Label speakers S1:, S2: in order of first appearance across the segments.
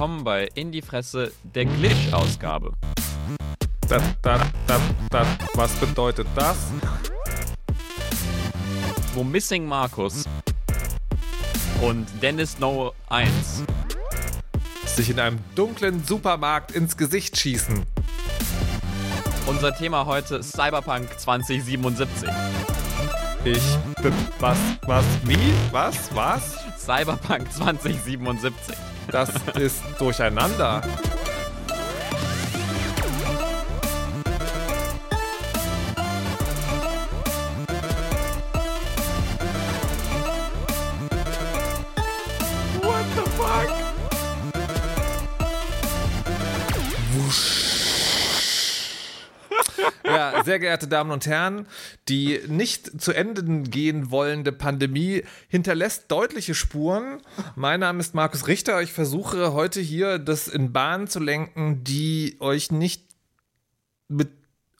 S1: willkommen bei In die Fresse der Glitch-Ausgabe.
S2: Das, das, das, das, was bedeutet das?
S1: Wo Missing Markus und Dennis No 1
S2: sich in einem dunklen Supermarkt ins Gesicht schießen.
S1: Unser Thema heute Cyberpunk 2077.
S2: Ich, was, was, wie, was, was?
S1: Cyberpunk 2077.
S2: Das ist durcheinander. Sehr geehrte Damen und Herren, die nicht zu Ende gehen wollende Pandemie hinterlässt deutliche Spuren. Mein Name ist Markus Richter. Ich versuche heute hier das in Bahnen zu lenken, die euch nicht mit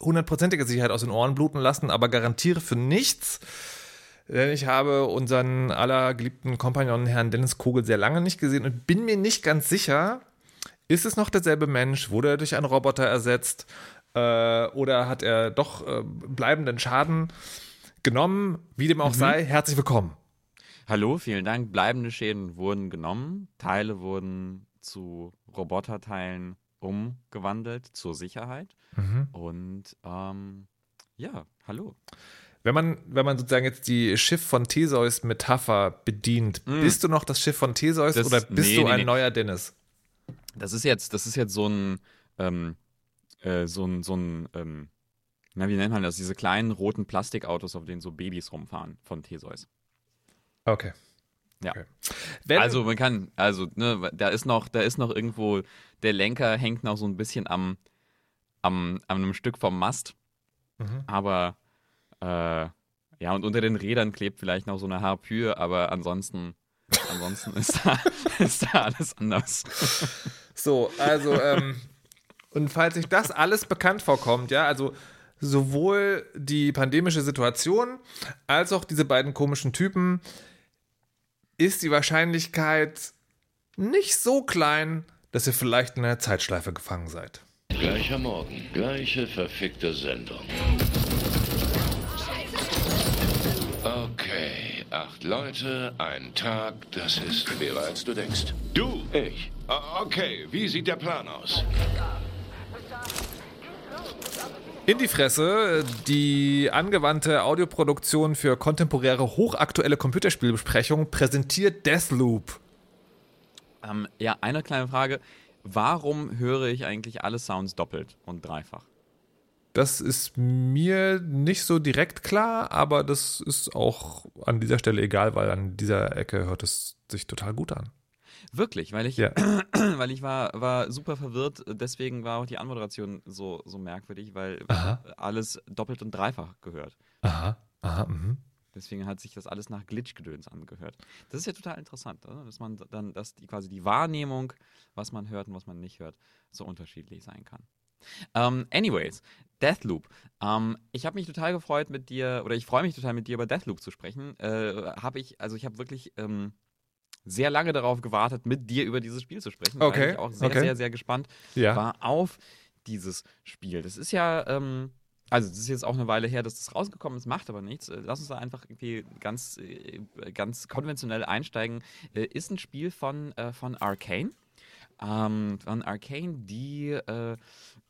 S2: hundertprozentiger Sicherheit aus den Ohren bluten lassen, aber garantiere für nichts. Denn ich habe unseren allergeliebten Kompagnon Herrn Dennis Kogel sehr lange nicht gesehen und bin mir nicht ganz sicher, ist es noch derselbe Mensch? Wurde er durch einen Roboter ersetzt? Äh, oder hat er doch äh, bleibenden Schaden genommen? Wie dem auch sei, herzlich willkommen.
S1: Hallo, vielen Dank. Bleibende Schäden wurden genommen. Teile wurden zu Roboterteilen umgewandelt zur Sicherheit. Und ähm, ja, hallo.
S2: Wenn man, wenn man sozusagen jetzt die Schiff von Theseus Metapher bedient, bist du noch das Schiff von Theseus
S1: Das-
S2: oder bist
S1: nee,
S2: du
S1: nee,
S2: ein
S1: nee.
S2: neuer Dennis?
S1: Das ist jetzt, das ist jetzt so ein, ähm, äh, so ein, so ein, ähm, na, wie nennt man das? Diese kleinen roten Plastikautos, auf denen so Babys rumfahren von Theseus.
S2: Okay.
S1: Ja.
S2: Okay.
S1: Also man kann, also, ne, da ist noch, da ist noch irgendwo, der Lenker hängt noch so ein bisschen am, am, an einem Stück vom Mast.
S2: Mhm.
S1: Aber äh, ja, und unter den Rädern klebt vielleicht noch so eine Harpyre, aber ansonsten, ansonsten ist da, ist da alles anders.
S2: So, also, ähm, und falls sich das alles bekannt vorkommt, ja, also sowohl die pandemische Situation als auch diese beiden komischen Typen, ist die Wahrscheinlichkeit nicht so klein, dass ihr vielleicht in einer Zeitschleife gefangen seid.
S3: Gleicher Morgen, gleiche verfickte Sendung. Okay, acht Leute, ein Tag, das ist schwerer als du denkst. Du? Ich. O- Okay, wie sieht der Plan aus?
S2: In die Fresse, die angewandte Audioproduktion für kontemporäre, hochaktuelle Computerspielbesprechungen präsentiert Deathloop.
S1: Ähm, ja, eine kleine Frage. Warum höre ich eigentlich alle Sounds doppelt und dreifach?
S2: Das ist mir nicht so direkt klar, aber das ist auch an dieser Stelle egal, weil an dieser Ecke hört es sich total gut an.
S1: Wirklich, weil ich,
S2: Ja.
S1: weil ich war, war super verwirrt, deswegen war auch die Anmoderation so, so merkwürdig, weil
S2: Aha.
S1: alles doppelt und dreifach gehört.
S2: Aha, aha, mhm.
S1: Deswegen hat sich das alles nach Glitchgedöns angehört. Das ist ja total interessant, oder? dass man dann, dass die quasi die Wahrnehmung, was man hört und was man nicht hört, so unterschiedlich sein kann. Ähm, anyways, Deathloop. Ähm, ich habe mich total gefreut mit dir, oder ich freue mich total mit dir über Deathloop zu sprechen. Äh, habe ich, also ich habe wirklich ähm, sehr lange darauf gewartet, mit dir über dieses Spiel zu sprechen.
S2: Okay,
S1: Weil ich auch sehr,
S2: okay.
S1: sehr, sehr gespannt
S2: Ja.
S1: war auf dieses Spiel. Das ist ja, ähm, also das ist jetzt auch eine Weile her, dass das rausgekommen ist, macht aber nichts. Äh, Lass uns da einfach irgendwie ganz, äh, ganz konventionell einsteigen. Äh, ist ein Spiel von, äh, von Arcane. Ähm, von Arcane, die äh,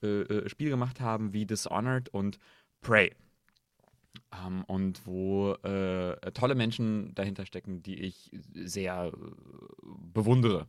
S1: äh, äh, Spiele gemacht haben wie Dishonored und Prey. Ähm, und wo äh, tolle Menschen dahinter stecken, die ich sehr bewundere.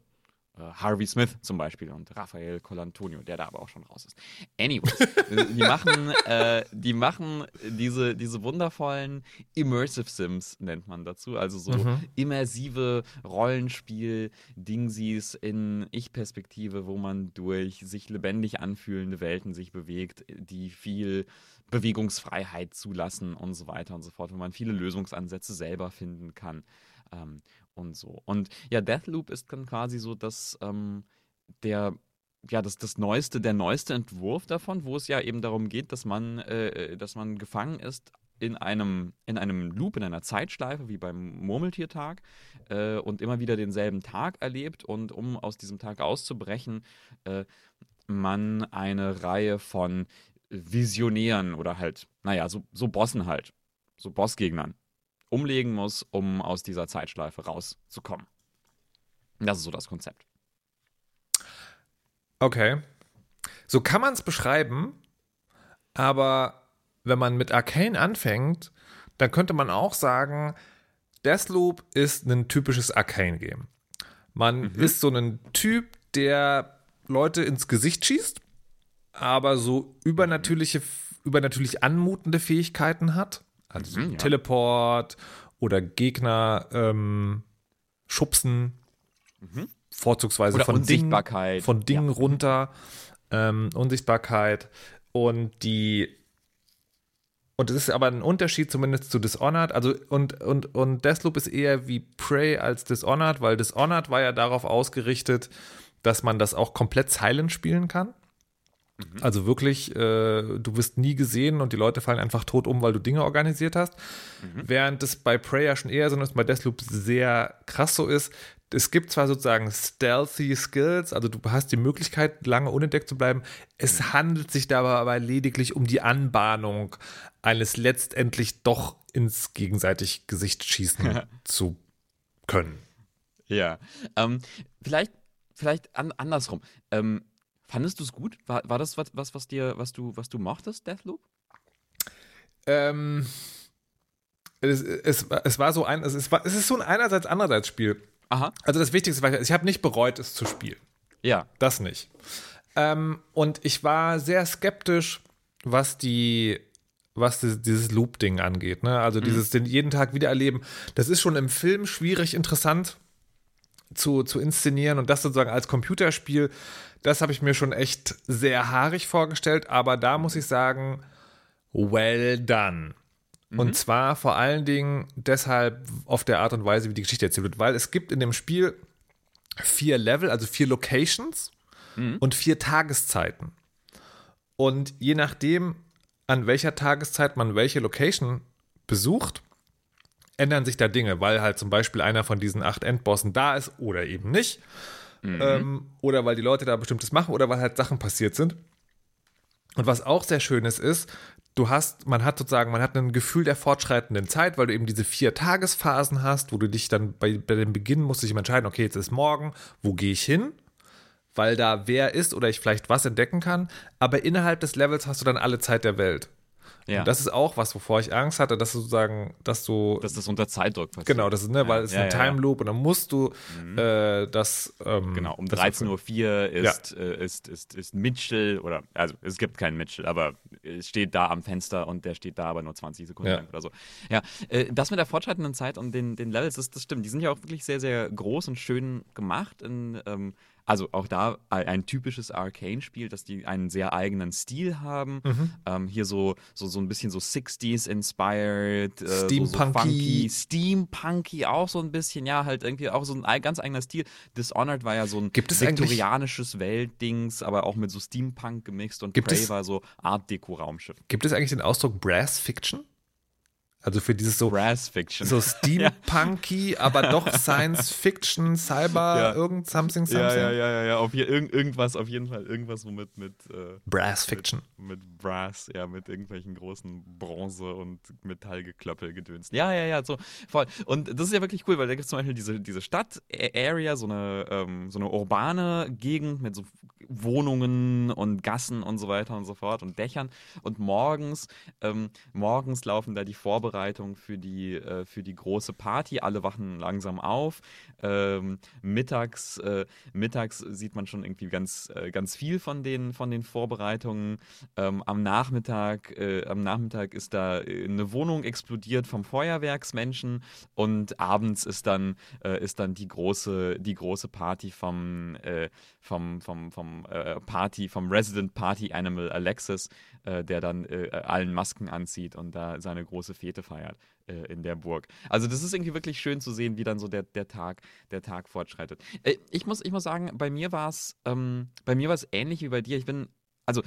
S1: Äh, Harvey Smith zum Beispiel und Rafael Colantonio, der da aber auch schon raus ist. Anyways, die machen, äh, die machen diese, diese wundervollen Immersive Sims, nennt man dazu. Also so immersive Rollenspiel-Dingsies in Ich-Perspektive, wo man durch sich lebendig anfühlende Welten sich bewegt, die viel Bewegungsfreiheit zulassen und so weiter und so fort, wo man viele Lösungsansätze selber finden kann ähm, und so. Und ja, Deathloop ist dann quasi so, dass ähm, der ja, das, das neueste, der neueste Entwurf davon, wo es ja eben darum geht, dass man, äh, dass man gefangen ist in einem, in einem Loop, in einer Zeitschleife, wie beim Murmeltiertag, äh, und immer wieder denselben Tag erlebt. Und um aus diesem Tag auszubrechen, äh, man eine Reihe von Visionären oder halt, naja, so, so Bossen halt, so Bossgegnern umlegen muss, um aus dieser Zeitschleife rauszukommen. Das ist so das Konzept.
S2: Okay. So kann man es beschreiben, aber wenn man mit Arcane anfängt, dann könnte man auch sagen, Deathloop ist ein typisches Arcane-Game. Man mhm. ist so ein Typ, der Leute ins Gesicht schießt, aber so übernatürliche, übernatürlich anmutende Fähigkeiten hat. Also mhm, ja. Teleport oder Gegner ähm, schubsen, mhm. vorzugsweise
S1: oder
S2: von
S1: Unsichtbarkeit.
S2: Dingen, von Dingen ja. runter, ähm, Unsichtbarkeit und die und es ist aber ein Unterschied zumindest zu Dishonored. Also und, und, und Deathloop ist eher wie Prey als Dishonored, weil Dishonored war ja darauf ausgerichtet, dass man das auch komplett silent spielen kann. Mhm. Also wirklich, äh, du wirst nie gesehen und die Leute fallen einfach tot um, weil du Dinge organisiert hast. Mhm. Während es bei Prey ja schon eher so ist, bei Deathloop sehr krass so ist. Es gibt zwar sozusagen stealthy Skills, also du hast die Möglichkeit, lange unentdeckt zu bleiben. Es mhm. handelt sich dabei aber lediglich um die Anbahnung eines letztendlich doch ins gegenseitig Gesicht schießen zu können.
S1: Ja, ähm, vielleicht, vielleicht an, andersrum. Ähm, fandest du es gut? War, war das was, was, was dir, was du, was du mochtest, Deathloop?
S2: Ähm, es, es, es war so ein, es, war, es ist so ein einerseits andererseits Spiel.
S1: Aha.
S2: Also das Wichtigste war, ich habe nicht bereut, es zu spielen.
S1: Ja.
S2: Das nicht. Ähm, und ich war sehr skeptisch, was die was dieses Loop-Ding angeht. Ne? Also mhm. dieses den jeden Tag wieder erleben. Das ist schon im Film schwierig interessant zu, zu inszenieren und das sozusagen als Computerspiel, das habe ich mir schon echt sehr haarig vorgestellt, aber da muss ich sagen, well done. Mhm. Und zwar vor allen Dingen deshalb auf der Art und Weise, wie die Geschichte erzählt wird, weil es gibt in dem Spiel vier Level, also vier Locations mhm. und vier Tageszeiten. Und je nachdem, an welcher Tageszeit man welche Location besucht, ändern sich da Dinge, weil halt zum Beispiel einer von diesen acht Endbossen da ist oder eben nicht. Mhm. Ähm, oder weil die Leute da bestimmtes machen oder weil halt Sachen passiert sind. Und was auch sehr schön ist, ist, du hast, man hat sozusagen, man hat ein Gefühl der fortschreitenden Zeit, weil du eben diese vier Tagesphasen hast, wo du dich dann bei, bei dem Beginn musst du dich entscheiden, okay, jetzt ist morgen, wo gehe ich hin? weil da wer ist oder ich vielleicht was entdecken kann. Aber innerhalb des Levels hast du dann alle Zeit der Welt. Ja. Und das ist auch was, wovor ich Angst hatte, dass du sozusagen, dass du.
S1: Dass das unter Zeitdruck
S2: passiert. Genau, das ist, ne, ja. weil es ja, ist ein Time Loop und dann musst du mhm. äh, das. Ähm,
S1: genau, um 13.04 Uhr ist, äh, ist, ist, ist Mitchell, oder, also es gibt keinen Mitchell, aber es steht da am Fenster und der steht da aber nur 20 Sekunden lang oder so. Ja, äh, das mit der fortschreitenden Zeit und den, den Levels, das, das stimmt. Die sind ja auch wirklich sehr, sehr groß und schön gemacht in. Ähm, also auch da ein typisches Arcane-Spiel, dass die einen sehr eigenen Stil haben. Mhm. Ähm, hier so, so, so ein bisschen so 60s-inspired,
S2: äh, Steampunky.
S1: So, so Steampunky auch so ein bisschen, ja, halt irgendwie auch so ein ganz eigener Stil. Dishonored war ja so ein
S2: Gibt es
S1: viktorianisches Weltdings, aber auch mit so Steampunk gemixt und
S2: Gibt
S1: Prey war so Art-Deco-Raumschiff.
S2: Gibt es eigentlich den Ausdruck Brass Fiction? Also für dieses so,
S1: Brass Fiction.
S2: so Steampunky, aber doch Science Fiction, Cyber, ja. irgend something, something. Ja,
S1: ja, ja, ja, auf hier, irgend, irgendwas, auf jeden Fall, irgendwas so mit, äh,
S2: Brass Fiction.
S1: Mit, mit, Brass, ja, mit irgendwelchen großen Bronze- und Metallgeklöppel gedöns. Ja, ja, ja, so voll. Und das ist ja wirklich cool, weil da gibt es zum Beispiel diese, diese Stadt-Area, so eine, ähm, so eine urbane Gegend mit so Wohnungen und Gassen und so weiter und so fort und Dächern. Und morgens, ähm, morgens laufen da die Vorbereitungen Vorbereitung für die, äh, für die große Party. Alle wachen langsam auf. Ähm, mittags, äh, mittags sieht man schon irgendwie ganz, äh, ganz viel von den, von den Vorbereitungen. Ähm, am, Nachmittag, äh, am Nachmittag ist da äh, eine Wohnung explodiert vom Feuerwerksmenschen und abends ist dann, äh, ist dann die, große, die große Party vom, vom, vom, vom Party, vom Resident Party Animal Alexis, der dann allen Masken anzieht und da seine große Fete Fete feiert äh, in der Burg. Also das ist irgendwie wirklich schön zu sehen, wie dann so der, der Tag, der Tag fortschreitet. Äh, ich, muss, ich muss sagen, bei mir war es, ähm, bei mir war es ähnlich wie bei dir. Ich bin, also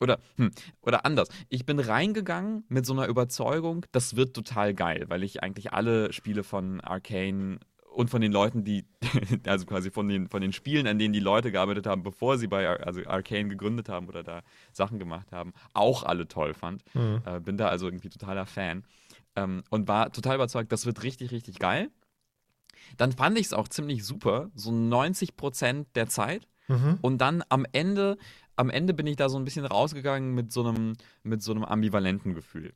S1: oder, hm, oder anders. Ich bin reingegangen mit so einer Überzeugung, das wird total geil, weil ich eigentlich alle Spiele von Arcane und von den Leuten, die, also quasi von den, von den Spielen, an denen die Leute gearbeitet haben, bevor sie bei also Arcane gegründet haben oder da Sachen gemacht haben, auch alle toll fand. Mhm. Äh, bin da also irgendwie totaler Fan. Ähm, und war total überzeugt, das wird richtig, richtig geil. Dann fand ich es auch ziemlich super, so 90 Prozent der Zeit. Mhm. Und dann am Ende am Ende bin ich da so ein bisschen rausgegangen mit so einem, mit so einem ambivalenten Gefühl.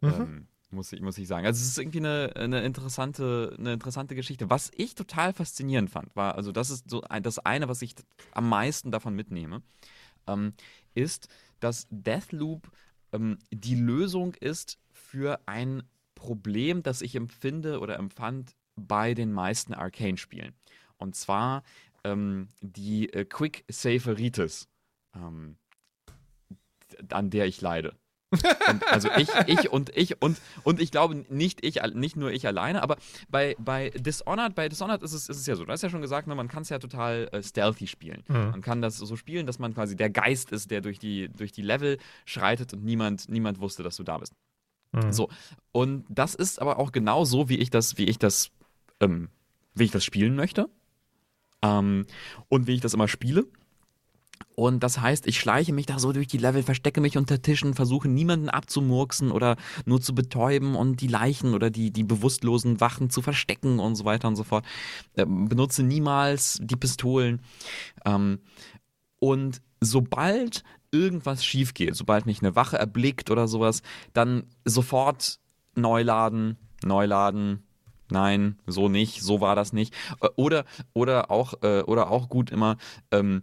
S1: Mhm. Ähm, muss ich, muss ich sagen. Also es ist irgendwie eine, eine, interessante, eine interessante Geschichte. Was ich total faszinierend fand, war, also das ist so das eine, was ich am meisten davon mitnehme, ähm, ist, dass Deathloop ähm, die Lösung ist für ein Problem, das ich empfinde oder empfand bei den meisten Arcane-Spielen. Und zwar ähm, die äh, Quick Saveritis ähm, an der ich leide. Und also ich, ich und ich und, und ich glaube nicht ich, nicht nur ich alleine, aber bei, bei Dishonored, bei Dishonored ist es, ist es ja so, du hast ja schon gesagt, ne, man kann es ja total äh, stealthy spielen. Mhm. Man kann das so spielen, dass man quasi der Geist ist, der durch die, durch die Level schreitet und niemand, niemand wusste, dass du da bist. Mhm. So. Und das ist aber auch genau so, wie ich das, wie ich das, ähm, wie ich das spielen möchte. Ähm, und wie ich das immer spiele. Und das heißt, ich schleiche mich da so durch die Level, verstecke mich unter Tischen, versuche niemanden abzumurksen oder nur zu betäuben und die Leichen oder die, die bewusstlosen Wachen zu verstecken und so weiter und so fort. Ähm, benutze niemals die Pistolen. Ähm, und sobald irgendwas schief geht, sobald mich eine Wache erblickt oder sowas, dann sofort neu laden, neu laden, nein, so nicht, so war das nicht. Äh, oder, oder, auch, äh, oder auch gut immer ähm,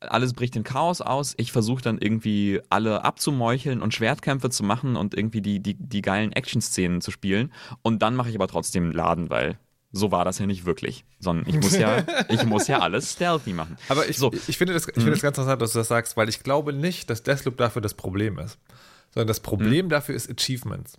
S1: alles bricht in Chaos aus. Ich versuche dann irgendwie alle abzumeucheln und Schwertkämpfe zu machen und irgendwie die, die, die geilen Action-Szenen zu spielen. Und dann mache ich aber trotzdem einen Laden, weil so war das ja nicht wirklich. Sondern ich muss ja, ich muss ja alles stealthy machen.
S2: Aber ich, so. ich, finde das, ich finde das mhm. ganz interessant, dass du das sagst, weil ich glaube nicht, dass Deathloop dafür das Problem ist. Sondern das Problem mhm. dafür ist Achievements.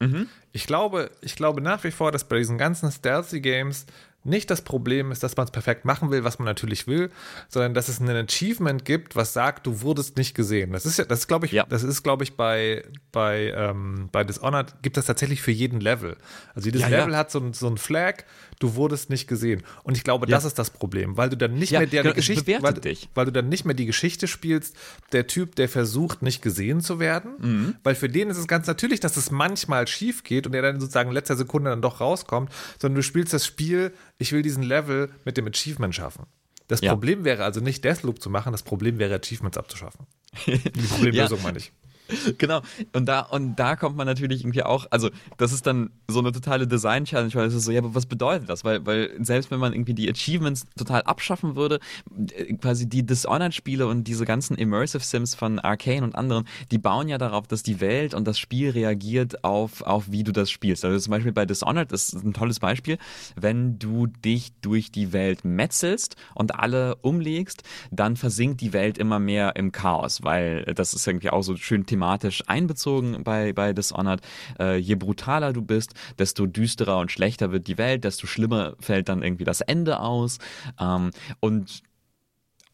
S2: Mhm. Ich, glaube, ich glaube nach wie vor, dass bei diesen ganzen Stealthy Games nicht das Problem ist, dass man es perfekt machen will, was man natürlich will, sondern dass es ein Achievement gibt, was sagt, du wurdest nicht gesehen. Das ist ja, das glaube ich, ja. das ist, glaube ich, bei, bei, ähm, bei Dishonored gibt das tatsächlich für jeden Level. Also jedes ja, Level ja. hat so, so ein Flag, du wurdest nicht gesehen. Und ich glaube, das ist das Problem, weil du dann nicht mehr der
S1: genau,
S2: Geschichte, weil, weil du dann nicht mehr die Geschichte spielst, der Typ, der versucht, nicht gesehen zu werden, mhm. weil für den ist es ganz natürlich, dass es manchmal schief geht und er dann sozusagen in letzter Sekunde dann doch rauskommt, sondern du spielst das Spiel ich will diesen Level mit dem Achievement schaffen. Das ja. Problem wäre also nicht Deathloop zu machen, das Problem wäre Achievements abzuschaffen. Die Problemlösung ja. meine ich.
S1: genau. Und da, und da kommt man natürlich irgendwie auch, also das ist dann so eine totale Design-Challenge, weil es ist so, ja, aber was bedeutet das? Weil, weil selbst wenn man irgendwie die Achievements total abschaffen würde, äh, quasi die Dishonored-Spiele und diese ganzen Immersive Sims von Arcane und anderen, die bauen ja darauf, dass die Welt und das Spiel reagiert auf, auf wie du das spielst. Also zum Beispiel bei Dishonored das ist ein tolles Beispiel, wenn du dich durch die Welt metzelst und alle umlegst, dann versinkt die Welt immer mehr im Chaos, weil das ist irgendwie auch so schön thematisch thematisch einbezogen bei, bei Dishonored. Äh, je brutaler du bist, desto düsterer und schlechter wird die Welt, desto schlimmer fällt dann irgendwie das Ende aus. Ähm, und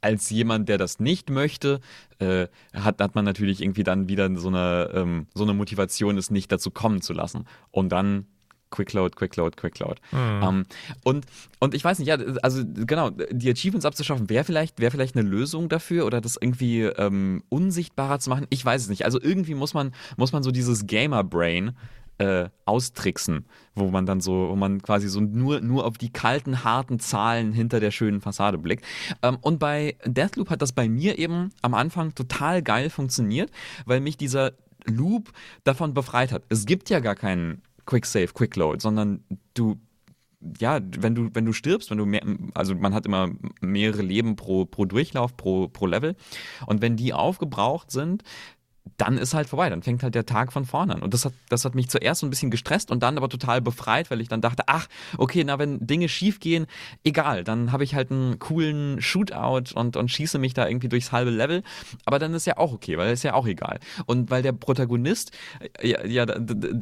S1: als jemand, der das nicht möchte, äh, hat, hat man natürlich irgendwie dann wieder so eine, ähm, so eine Motivation, es nicht dazu kommen zu lassen. Und dann Quickload, Quickload, Quickload. Mhm. Um, und, und ich weiß nicht, ja, also genau, die Achievements abzuschaffen, wäre vielleicht, wär vielleicht eine Lösung dafür oder das irgendwie ähm, unsichtbarer zu machen. Ich weiß es nicht. Also irgendwie muss man, muss man so dieses Gamer-Brain äh, austricksen, wo man dann so, wo man quasi so nur, nur auf die kalten, harten Zahlen hinter der schönen Fassade blickt. Ähm, und bei Deathloop hat das bei mir eben am Anfang total geil funktioniert, weil mich dieser Loop davon befreit hat. Es gibt ja gar keinen Quick Save, Quick Load, sondern du ja, wenn du, wenn du stirbst, wenn du mehr, also man hat immer mehrere Leben pro, pro Durchlauf, pro, pro Level. Und wenn die aufgebraucht sind, dann ist halt vorbei, dann fängt halt der Tag von vorne an. Und das hat, das hat mich zuerst so ein bisschen gestresst und dann aber total befreit, weil ich dann dachte, ach, okay, na, wenn Dinge schief gehen, egal, dann habe ich halt einen coolen Shootout und, und schieße mich da irgendwie durchs halbe Level. Aber dann ist ja auch okay, weil ist ja auch egal. Und weil der Protagonist äh, ja, ja,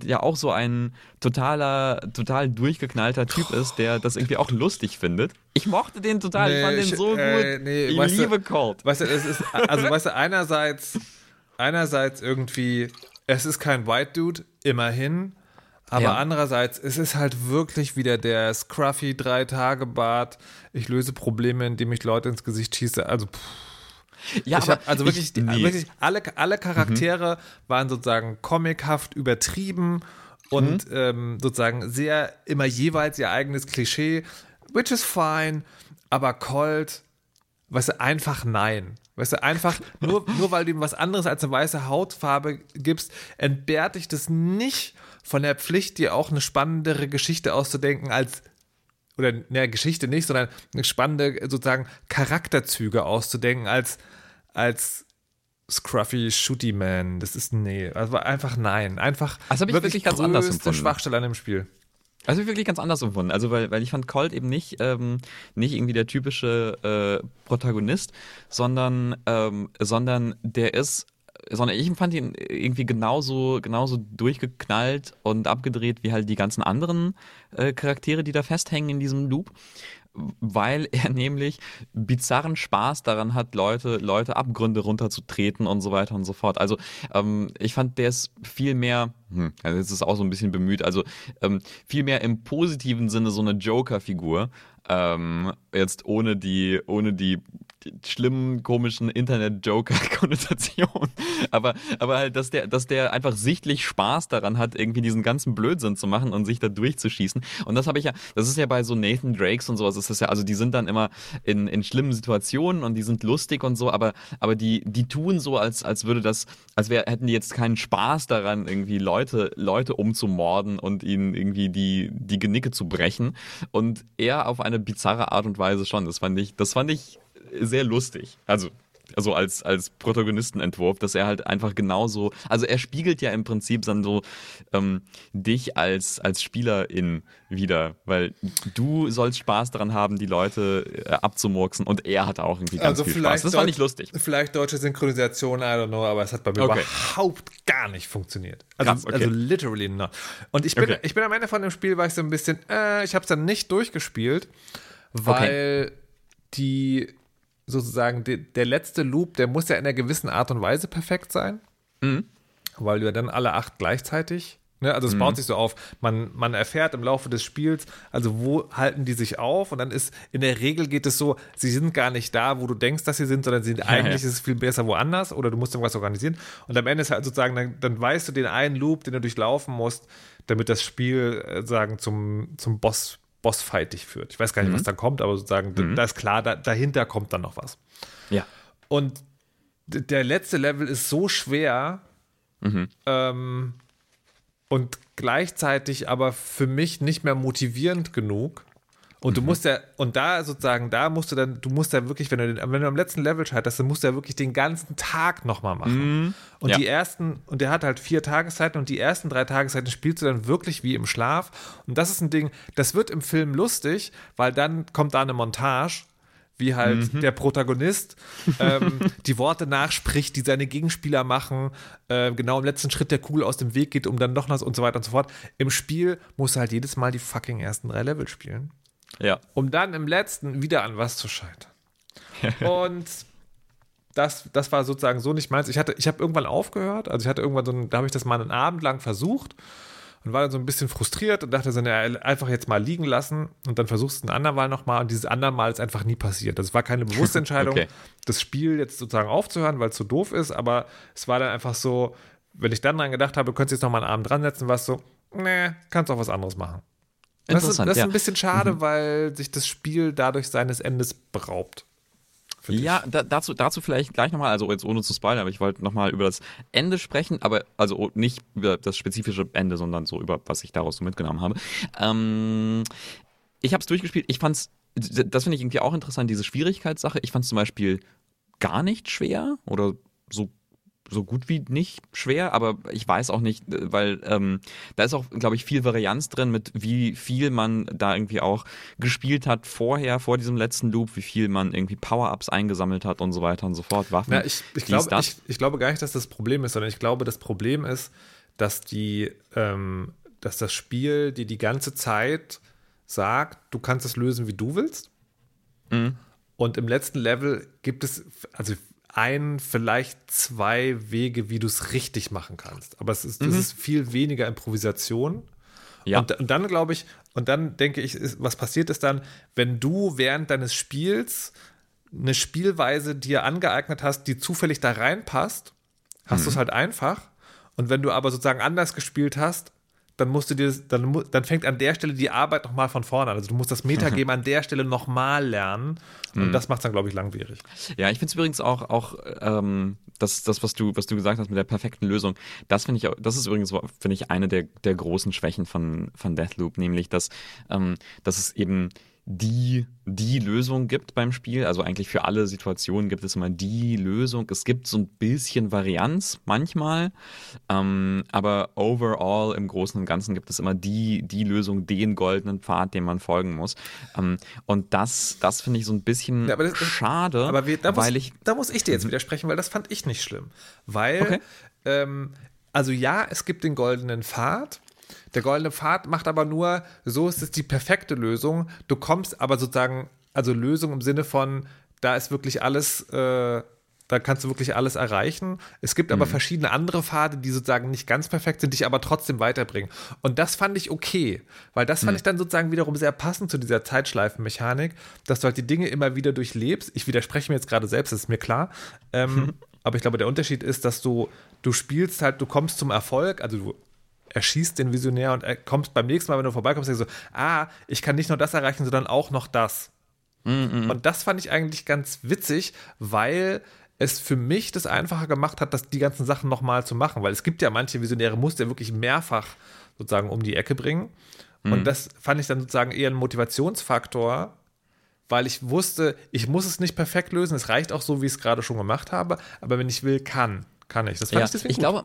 S1: ja auch so ein totaler, total durchgeknallter Typ ist, der das irgendwie auch lustig findet. Ich mochte den total, nee, ich fand den so äh, gut. Nee, ich liebe
S2: du, Cold. Weißt du, es ist, also weißt du, einerseits einerseits irgendwie, es ist kein White Dude, immerhin. Aber
S1: Ja.
S2: andererseits, es ist halt wirklich wieder der Scruffy Drei-Tage-Bart. Ich löse Probleme, indem ich Leute ins Gesicht schieße. Also, pff.
S1: Ja,
S2: ich habe also wirklich,
S1: ich,
S2: die,
S1: nee.
S2: wirklich alle, alle Charaktere waren sozusagen comichaft übertrieben und
S1: Mhm.
S2: ähm, sozusagen sehr immer jeweils ihr eigenes Klischee, which is fine, aber Colt, weißt du, einfach nein. Weißt du, einfach, nur, nur weil du ihm was anderes als eine weiße Hautfarbe gibst, entbehrt dich das nicht von der Pflicht, dir auch eine spannendere Geschichte auszudenken als oder ne, Geschichte nicht, sondern eine spannende sozusagen Charakterzüge auszudenken als, als Scruffy Shooty Man. Das ist nee, also einfach nein. Einfach
S1: Das hab ich wirklich ganz anders
S2: größte
S1: empfunden.
S2: Schwachstelle an dem Spiel.
S1: Also wirklich ganz anders empfunden. Also weil, weil ich fand Colt eben nicht, ähm, nicht irgendwie der typische äh, Protagonist, sondern, ähm, sondern der ist, sondern ich fand ihn irgendwie genauso, genauso durchgeknallt und abgedreht wie halt die ganzen anderen äh, Charaktere, die da festhängen in diesem Loop. Weil er nämlich bizarren Spaß daran hat, Leute, Leute Abgründe runterzutreten und so weiter und so fort. Also ähm, ich fand, der ist viel mehr, hm, also jetzt ist auch so ein bisschen bemüht, also ähm, viel mehr im positiven Sinne so eine Joker-Figur. Ähm, jetzt ohne die, ohne die, die schlimmen, komischen Internet-Joker-Konnotationen. Aber, aber halt, dass der, dass der einfach sichtlich Spaß daran hat, irgendwie diesen ganzen Blödsinn zu machen und sich da durchzuschießen. Und das habe ich ja, das ist ja bei so Nathan Drakes und sowas, ist das ja, also die sind dann immer in, in schlimmen Situationen und die sind lustig und so, aber, aber die, die tun so, als, als würde das, als wär, hätten die jetzt keinen Spaß daran, irgendwie Leute, Leute umzumorden und ihnen irgendwie die, die Genicke zu brechen. Und er auf eine bizarre Art und Weise schon. Das fand ich, das fand ich sehr lustig. Also, also als, als Protagonistenentwurf, dass er halt einfach genauso, also er spiegelt ja im Prinzip dann so ähm, dich als, als Spielerin wieder, weil du sollst Spaß daran haben, die Leute äh, abzumurksen und er hat auch irgendwie ganz viel Spaß. Das fand ich lustig.
S2: Vielleicht deutsche Synchronisation, I don't know, aber es hat bei mir
S1: Okay.
S2: überhaupt gar nicht funktioniert. Also,
S1: Krass, okay.
S2: also literally not. Und ich bin,
S1: Okay.
S2: ich bin am Ende von dem Spiel, war ich so ein bisschen, äh, ich habe es dann nicht durchgespielt, weil die sozusagen die, der letzte Loop, der muss ja in einer gewissen Art und Weise perfekt sein,
S1: Mhm.
S2: weil du ja dann alle acht gleichzeitig Ne, also es baut sich so auf. Man, man erfährt im Laufe des Spiels, also wo halten die sich auf und dann ist, in der Regel geht es so, sie sind gar nicht da, wo du denkst, dass sie sind, sondern sie sind eigentlich
S1: ja.
S2: ist es viel besser woanders oder du musst irgendwas organisieren. Und am Ende ist halt sozusagen, dann, dann weißt du den einen Loop, den du durchlaufen musst, damit das Spiel äh, sagen zum, zum Boss, Bossfight dich führt. Ich weiß gar nicht, was dann kommt, aber sozusagen, da- da ist klar, da, dahinter kommt dann noch was.
S1: Ja.
S2: Und der letzte Level ist so schwer ähm, und gleichzeitig aber für mich nicht mehr motivierend genug. Und du musst ja, und da sozusagen, da musst du dann, du musst ja wirklich, wenn du, den, wenn du am letzten Level scheiterst, dann musst du ja wirklich den ganzen Tag nochmal machen. Und
S1: Ja.
S2: die ersten, und der hat halt vier Tageszeiten und die ersten drei Tageszeiten spielst du dann wirklich wie im Schlaf. Und das ist ein Ding, das wird im Film lustig, weil dann kommt da eine Montage, wie halt der Protagonist ähm, die Worte nachspricht, die seine Gegenspieler machen, äh, genau im letzten Schritt der Kugel aus dem Weg geht, um dann noch was und so weiter und so fort. Im Spiel musst du halt jedes Mal die fucking ersten drei Level spielen,
S1: Ja.
S2: um dann im letzten wieder an was zu scheitern. und das, das war sozusagen so nicht meins. Ich hatte, ich habe irgendwann aufgehört, also ich hatte irgendwann so, ein, da habe ich das mal einen Abend lang versucht und war dann so ein bisschen frustriert und dachte so, na, einfach jetzt mal liegen lassen und dann versuchst du ein andermal nochmal und dieses andermal ist einfach nie passiert. Das war keine bewusste Entscheidung,
S1: Okay.
S2: das Spiel jetzt sozusagen aufzuhören, weil es so doof ist, aber es war dann einfach so, wenn ich dann dran gedacht habe, du könntest jetzt nochmal einen Abend dran setzen, war es so, nee, kannst auch was anderes machen. Das ist, das ist
S1: ja.
S2: ein bisschen schade, weil sich das Spiel dadurch seines Endes beraubt.
S1: Ja, da, dazu, dazu vielleicht gleich nochmal, also jetzt ohne zu spoilern, aber ich wollte nochmal über das Ende sprechen, aber also nicht über das spezifische Ende, sondern so über was ich daraus so mitgenommen habe. Ähm, ich habe es durchgespielt, ich fand's, das finde ich irgendwie auch interessant, diese Schwierigkeitssache. Ich fand es zum Beispiel gar nicht schwer oder so so gut wie nicht schwer, aber ich weiß auch nicht, äh, weil ähm, da ist auch, glaube ich, viel Varianz drin, mit wie viel man da irgendwie auch gespielt hat vorher, vor diesem letzten Loop, wie viel man irgendwie Power-Ups eingesammelt hat und so weiter und so fort. Waffen.
S2: Ja, ich, ich,
S1: das.
S2: ich, ich glaube gar nicht, dass das Problem ist, sondern ich glaube, das Problem ist, dass die, ähm, dass das Spiel dir die ganze Zeit sagt, du kannst es lösen, wie du willst.
S1: Mhm.
S2: Und im letzten Level gibt es, also ein, vielleicht zwei Wege, wie du es richtig machen kannst. Aber es ist,
S1: Mhm.
S2: ist viel weniger Improvisation.
S1: Ja.
S2: Und, und dann glaube ich, und dann denke ich, ist, was passiert ist dann, wenn du während deines Spiels eine Spielweise dir angeeignet hast, die zufällig da reinpasst, hast du es halt einfach. Und wenn du aber sozusagen anders gespielt hast, dann musst du dir, dann, dann fängt an der Stelle die Arbeit nochmal von vorne an. Also du musst das Metagame an der Stelle nochmal lernen. Und das macht es dann, glaube ich, langwierig.
S1: Ja, ich finde es übrigens auch, auch ähm, das, das, was du, was du gesagt hast mit der perfekten Lösung, das finde ich das ist übrigens, finde ich, eine der, der großen Schwächen von, von Deathloop, nämlich, dass, ähm, dass es eben die, die Lösung gibt beim Spiel. Also eigentlich für alle Situationen gibt es immer die Lösung. Es gibt so ein bisschen Varianz manchmal, ähm, aber overall im Großen und Ganzen gibt es immer die, die Lösung, den goldenen Pfad, dem man folgen muss. Ähm, und das, das finde ich so ein bisschen
S2: Ja, aber das-
S1: schade,
S2: Aber wir, da, muss,
S1: weil ich
S2: da muss ich dir jetzt widersprechen, weil das fand ich nicht schlimm. Weil,
S1: Okay.
S2: ähm, also ja, es gibt den goldenen Pfad. Der goldene Pfad macht aber nur, so ist es die perfekte Lösung. Du kommst aber sozusagen, also Lösung im Sinne von, da ist wirklich alles, äh, da kannst du wirklich alles erreichen. Es gibt aber verschiedene andere Pfade, die sozusagen nicht ganz perfekt sind, dich aber trotzdem weiterbringen. Und das fand ich okay, weil das fand ich dann sozusagen wiederum sehr passend zu dieser Zeitschleifenmechanik, dass du halt die Dinge immer wieder durchlebst. Ich widerspreche mir jetzt gerade selbst, das ist mir klar. Ähm, aber ich glaube, der Unterschied ist, dass du, du spielst halt, du kommst zum Erfolg, also du erschießt den Visionär und er kommst beim nächsten Mal, wenn du vorbeikommst, denkst du so, ah, ich kann nicht nur das erreichen, sondern auch noch das. Und das fand ich eigentlich ganz witzig, weil es für mich das einfacher gemacht hat, das, die ganzen Sachen nochmal zu machen. Weil es gibt ja manche Visionäre, musst du ja wirklich mehrfach sozusagen um die Ecke bringen. Und das fand ich dann sozusagen eher ein Motivationsfaktor, weil ich wusste, ich muss es nicht perfekt lösen. Es reicht auch so, wie ich es gerade schon gemacht habe. Aber wenn ich will, kann, kann ich. Das fand
S1: ja,
S2: ich deswegen
S1: ich
S2: gut.
S1: glaube,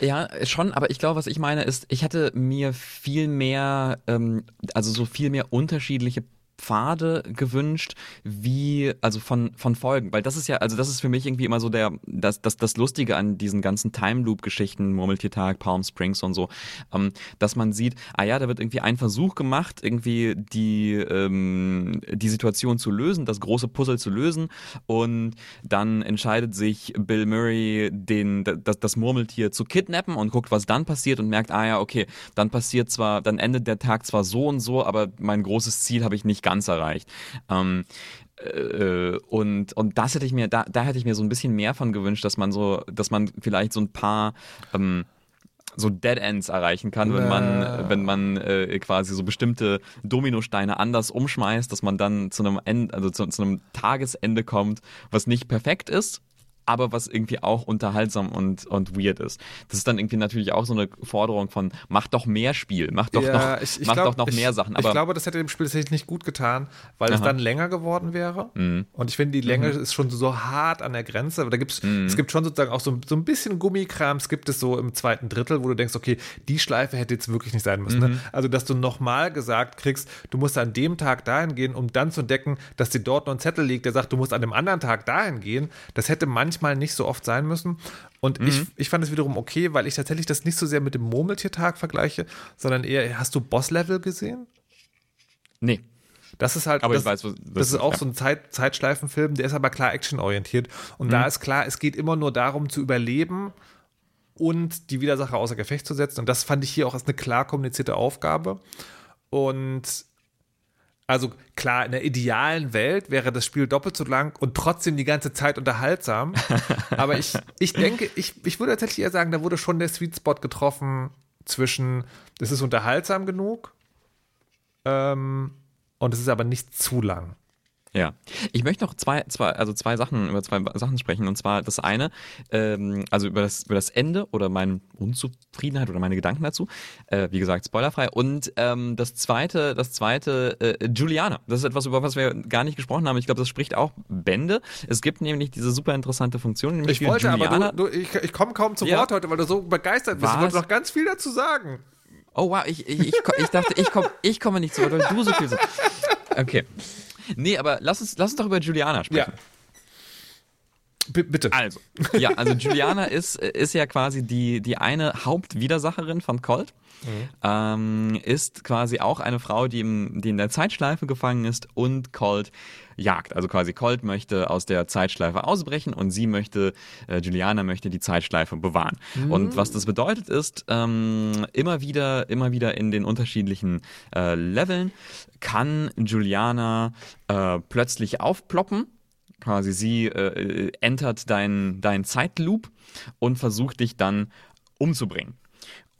S1: ja, schon, aber ich glaube, was ich meine ist, ich hätte mir viel mehr, ähm, also so viel mehr unterschiedliche Pfade gewünscht, wie, also von, von Folgen, weil das ist ja, also das ist für mich irgendwie immer so der, das, das, das Lustige an diesen ganzen Time Loop-Geschichten, Murmeltiertag, Palm Springs und so, ähm, dass man sieht, ah ja, da wird irgendwie ein Versuch gemacht, irgendwie die, ähm, die Situation zu lösen, das große Puzzle zu lösen. Und dann entscheidet sich Bill Murray, den, das, das Murmeltier zu kidnappen und guckt, was dann passiert und merkt, ah ja, okay, dann passiert zwar, dann endet der Tag zwar so und so, aber mein großes Ziel habe ich nicht ganz erreicht. Ähm, äh, und, und das hätte ich mir, da, da hätte ich mir so ein bisschen mehr von gewünscht, dass man so, dass man vielleicht so ein paar ähm, so Dead Ends erreichen kann, wenn man, wenn man äh, quasi so bestimmte Dominosteine anders umschmeißt, dass man dann zu einem End, also zu, zu einem Tagesende kommt, was nicht perfekt ist, aber was irgendwie auch unterhaltsam und, und weird ist. Das ist dann irgendwie natürlich auch so eine Forderung von, mach doch mehr Spiel, mach doch noch,
S2: ich, ich
S1: mach
S2: glaub,
S1: doch noch
S2: ich,
S1: mehr Sachen.
S2: ich
S1: Aber
S2: glaube, das hätte dem Spiel tatsächlich nicht gut getan, weil es
S1: Aha.
S2: dann länger geworden wäre.
S1: Mhm.
S2: Und ich finde, die Länge ist schon so hart an der Grenze. Aber da gibt's,
S1: Mhm.
S2: es gibt schon sozusagen auch so, so ein bisschen Gummikrams gibt es so im zweiten Drittel, wo du denkst, okay, die Schleife hätte jetzt wirklich nicht sein müssen.
S1: Mhm.
S2: Ne? Also, dass du nochmal gesagt kriegst, du musst an dem Tag dahin gehen, um dann zu entdecken, dass dir dort noch ein Zettel liegt, der sagt, du musst an dem anderen Tag dahin gehen. Das hätte manchmal nicht so oft sein müssen. Und ich,
S1: Mhm.
S2: ich fand es wiederum okay, weil ich tatsächlich das nicht so sehr mit dem Murmeltiertag vergleiche, sondern eher, hast du Boss-Level gesehen?
S1: nee.
S2: Das ist halt,
S1: Aber
S2: das,
S1: ich weiß,
S2: das,
S1: das
S2: ist
S1: ist,
S2: auch
S1: ja.
S2: so ein Zeit, Zeitschleifenfilm, der ist aber klar actionorientiert. Und
S1: Mhm.
S2: da ist klar, es geht immer nur darum zu überleben und die Widersacher außer Gefecht zu setzen. Und das fand ich hier auch als eine klar kommunizierte Aufgabe. Und also klar, in der idealen Welt wäre das Spiel doppelt so lang und trotzdem die ganze Zeit unterhaltsam. Aber ich, ich denke, ich, ich würde tatsächlich eher sagen, da wurde schon der Sweet Spot getroffen zwischen, es ist unterhaltsam genug ähm, und es ist aber nicht zu lang.
S1: Ja, ich möchte noch zwei, zwei, also zwei Sachen über zwei Sachen sprechen. Und zwar das eine, ähm, also über das, über das Ende oder meine Unzufriedenheit oder meine Gedanken dazu. Äh, wie gesagt, spoilerfrei. Und ähm, das zweite, das zweite, äh, Juliana. Das ist etwas, über was wir gar nicht gesprochen haben. Ich glaube, das spricht auch Bände. Es gibt nämlich diese super interessante Funktion, nämlich
S2: Ich wollte
S1: Juliana.
S2: aber, du, du, ich, ich komme kaum zu
S1: Ja.
S2: Wort heute, weil du so begeistert bist.
S1: Was?
S2: wollte noch ganz viel dazu sagen.
S1: Oh wow, ich, ich, ich, ich dachte, ich, komm, ich komme nicht zu Wort, weil du so viel sagst. Okay. Nee, aber lass uns, lass uns doch über Juliana sprechen.
S2: B bitte.
S1: Also, ja, also Juliana ist, ist ja quasi die, die eine Hauptwidersacherin von Colt. Mhm. Ähm, ist quasi auch eine Frau, die, im, die in der Zeitschleife gefangen ist und Colt jagt. Also quasi Colt möchte aus der Zeitschleife ausbrechen und sie möchte, äh, Juliana möchte die Zeitschleife bewahren. Mhm. Und was das bedeutet ist, ähm, immer wieder, immer wieder in den unterschiedlichen äh, Leveln kann Juliana äh, plötzlich aufploppen quasi sie äh, entert dein, dein Zeitloop und versucht dich dann umzubringen.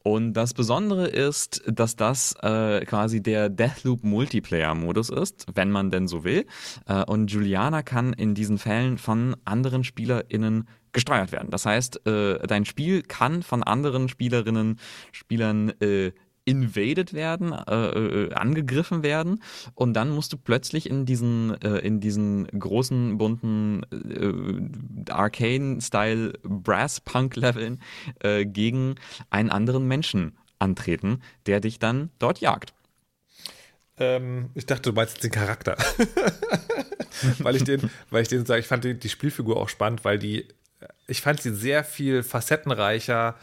S1: Und das Besondere ist, dass das äh, quasi der Deathloop Multiplayer-Modus ist, wenn man denn so will. Äh, und Juliana kann in diesen Fällen von anderen SpielerInnen gesteuert werden. Das heißt, äh, dein Spiel kann von anderen Spielerinnen, Spielern äh, invaded werden, äh, äh, angegriffen werden und dann musst du plötzlich in diesen, äh, in diesen großen, bunten äh, Arcane-Style Brass-Punk-Leveln äh, gegen einen anderen Menschen antreten, der dich dann dort jagt.
S2: Ähm, ich dachte, du meinst den Charakter. weil ich den, weil ich den sage, ich fand die, die Spielfigur auch spannend, weil die, ich fand sie sehr viel facettenreicher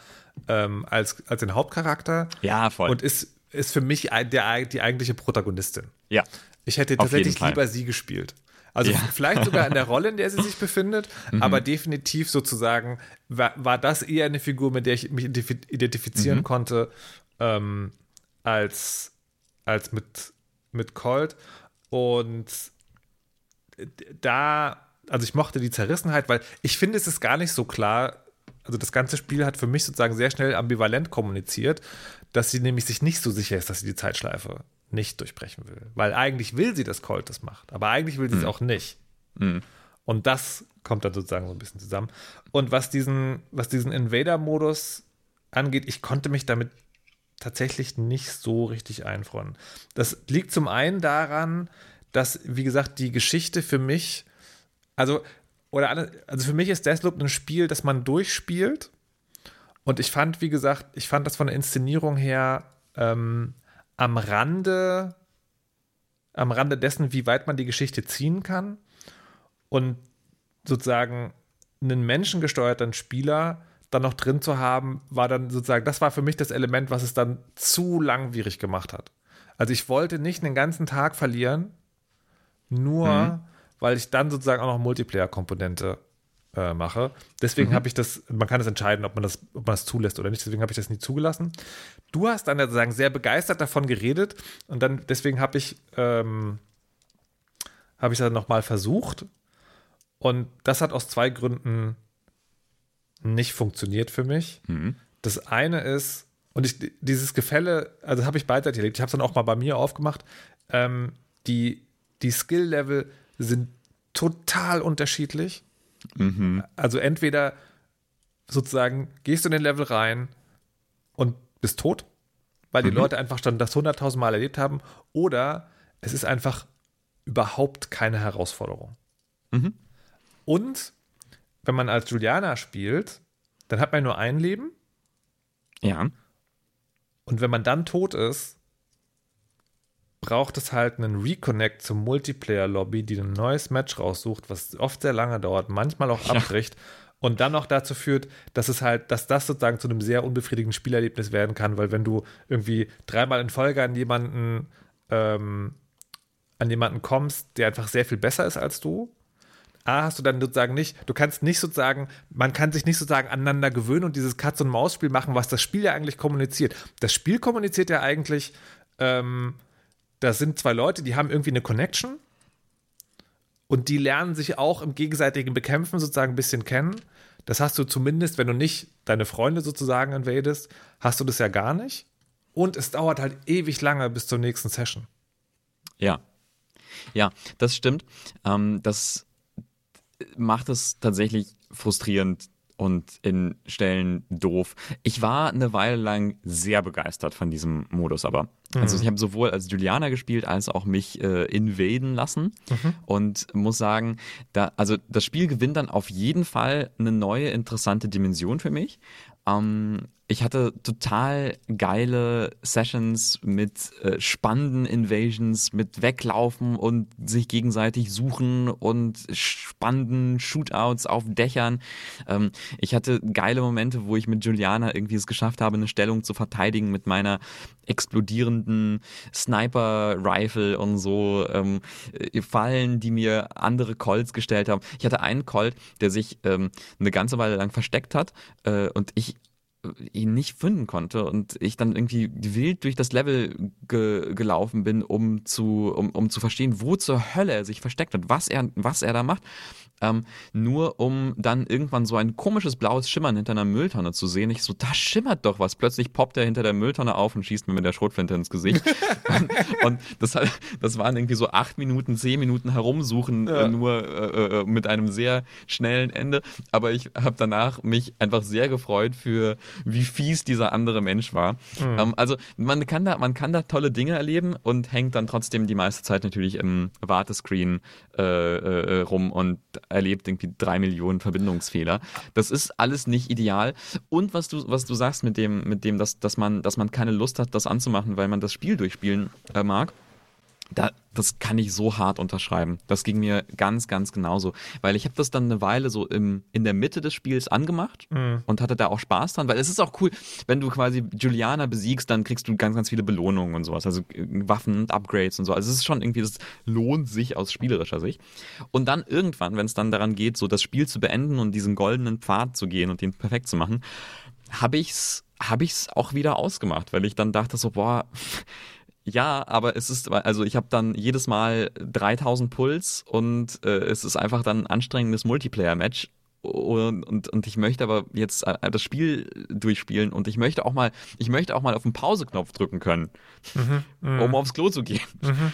S2: ähm, als, als den Hauptcharakter.
S1: Ja, voll.
S2: Und ist, ist für mich der, die eigentliche Protagonistin.
S1: Ja.
S2: Ich hätte tatsächlich lieber sie gespielt. Also ja. vielleicht sogar in der Rolle, in der sie sich befindet, mhm. aber definitiv sozusagen war, war das eher eine Figur, mit der ich mich identifizieren mhm. konnte, ähm, als, als mit, mit Colt. Und da, also ich mochte die Zerrissenheit, weil ich finde, es ist gar nicht so klar, also das ganze Spiel hat für mich sozusagen sehr schnell ambivalent kommuniziert, dass sie nämlich sich nicht so sicher ist, dass sie die Zeitschleife nicht durchbrechen will. Weil eigentlich will sie, dass Colt das macht, aber eigentlich will sie mhm. es auch nicht. Mhm. Und das kommt dann sozusagen so ein bisschen zusammen. Und was diesen, was diesen Invader-Modus angeht, ich konnte mich damit tatsächlich nicht so richtig einfreuen. Das liegt zum einen daran, dass, wie gesagt, die Geschichte für mich, also oder also für mich ist Deathloop ein Spiel, das man durchspielt. Und ich fand, wie gesagt, ich fand das von der Inszenierung her ähm, am Rande, am Rande dessen, wie weit man die Geschichte ziehen kann. Und sozusagen einen menschengesteuerten Spieler dann noch drin zu haben, war dann sozusagen, das war für mich das Element, was es dann zu langwierig gemacht hat. Also ich wollte nicht einen ganzen Tag verlieren, nur mhm weil ich dann sozusagen auch noch Multiplayer-Komponente äh, mache. Deswegen mhm. habe ich das, man kann es entscheiden, ob man das, ob man das zulässt oder nicht. Deswegen habe ich das nie zugelassen. Du hast dann sozusagen sehr begeistert davon geredet und dann deswegen habe ich ähm, habe ich dann nochmal versucht und das hat aus zwei Gründen nicht funktioniert für mich. Mhm. Das eine ist, und ich, dieses Gefälle, also habe ich beidseitig erlebt, ich habe es dann auch mal bei mir aufgemacht, ähm, die, die Skill-Level sind total unterschiedlich. Mhm. Also entweder sozusagen gehst du in den Level rein und bist tot, weil die mhm. Leute einfach schon das hunderttausend Mal erlebt haben, oder es ist einfach überhaupt keine Herausforderung. Mhm. Und wenn man als Juliana spielt, dann hat man nur ein Leben.
S1: Ja.
S2: Und wenn man dann tot ist, braucht es halt einen Reconnect zum Multiplayer-Lobby, die ein neues Match raussucht, was oft sehr lange dauert, manchmal auch abbricht. Ja. Und dann noch dazu führt, dass es halt, dass das sozusagen zu einem sehr unbefriedigenden Spielerlebnis werden kann, weil wenn du irgendwie dreimal in Folge an jemanden, ähm, an jemanden kommst, der einfach sehr viel besser ist als du, A, hast du dann sozusagen nicht, du kannst nicht sozusagen, man kann sich nicht sozusagen aneinander gewöhnen und dieses Katz- und Maus-Spiel machen, was das Spiel ja eigentlich kommuniziert. Das Spiel kommuniziert ja eigentlich, ähm, das sind zwei Leute, die haben irgendwie eine Connection und die lernen sich auch im gegenseitigen Bekämpfen sozusagen ein bisschen kennen. Das hast du zumindest, wenn du nicht deine Freunde sozusagen invadest, hast du das ja gar nicht. Und es dauert halt ewig lange bis zur nächsten Session.
S1: Ja. Ja, das stimmt. Ähm, das macht es tatsächlich frustrierend, und in Stellen doof. Ich war eine Weile lang sehr begeistert von diesem Modus, aber. Mhm. Also ich habe sowohl als Juliana gespielt, als auch mich äh, invaden lassen mhm. und muss sagen, da, also das Spiel gewinnt dann auf jeden Fall eine neue interessante Dimension für mich. Ähm, ich hatte total geile Sessions mit äh, spannenden Invasions, mit Weglaufen und sich gegenseitig suchen und spannenden Shootouts auf Dächern. Ähm, ich hatte geile Momente, wo ich mit Juliana irgendwie es geschafft habe, eine Stellung zu verteidigen mit meiner explodierenden Sniper-Rifle und so. Ähm, äh, Fallen, die mir andere Colts gestellt haben. Ich hatte einen Colt, der sich ähm, eine ganze Weile lang versteckt hat äh, und ich ihn nicht finden konnte und ich dann irgendwie wild durch das Level ge gelaufen bin, um zu, um, um zu verstehen, wo zur Hölle er sich versteckt hat, was er, was er da macht ähm, nur um dann irgendwann so ein komisches blaues Schimmern hinter einer Mülltonne zu sehen. Ich so, da schimmert doch was. Plötzlich poppt er hinter der Mülltonne auf und schießt mir mit der Schrotflinte ins Gesicht. und, und das, das waren irgendwie so acht Minuten, zehn Minuten herumsuchen, ja. äh, nur äh, äh, mit einem sehr schnellen Ende. Aber ich habe danach mich einfach sehr gefreut für, wie fies dieser andere Mensch war. Mhm. Ähm, also man kann da, man kann da tolle Dinge erleben und hängt dann trotzdem die meiste Zeit natürlich im Wartescreen äh, äh, rum und erlebt irgendwie drei Millionen Verbindungsfehler. Das ist alles nicht ideal. Und was du, was du sagst mit dem, mit dem, dass, dass man, dass man keine Lust hat, das anzumachen, weil man das Spiel durchspielen äh, mag. Da, das kann ich so hart unterschreiben. Das ging mir ganz, ganz genauso. Weil ich habe das dann eine Weile so im, in der Mitte des Spiels angemacht mhm. und hatte da auch Spaß dran, weil es ist auch cool, wenn du quasi Juliana besiegst, dann kriegst du ganz, ganz viele Belohnungen und sowas. Also äh, Waffen und Upgrades und so. Also es ist schon irgendwie, das lohnt sich aus spielerischer Sicht. Und dann irgendwann, wenn es dann daran geht, so das Spiel zu beenden und diesen goldenen Pfad zu gehen und den perfekt zu machen, habe ich's, habe ich's auch wieder ausgemacht, weil ich dann dachte so, boah, ja, aber es ist, also ich habe dann jedes Mal 3000 Puls und äh, es ist einfach dann ein anstrengendes Multiplayer-Match. Und, und, und ich möchte aber jetzt äh, das Spiel durchspielen und ich möchte auch mal, ich möchte auch mal auf den Pause-Knopf drücken können, mhm, mh. um aufs Klo zu gehen mhm.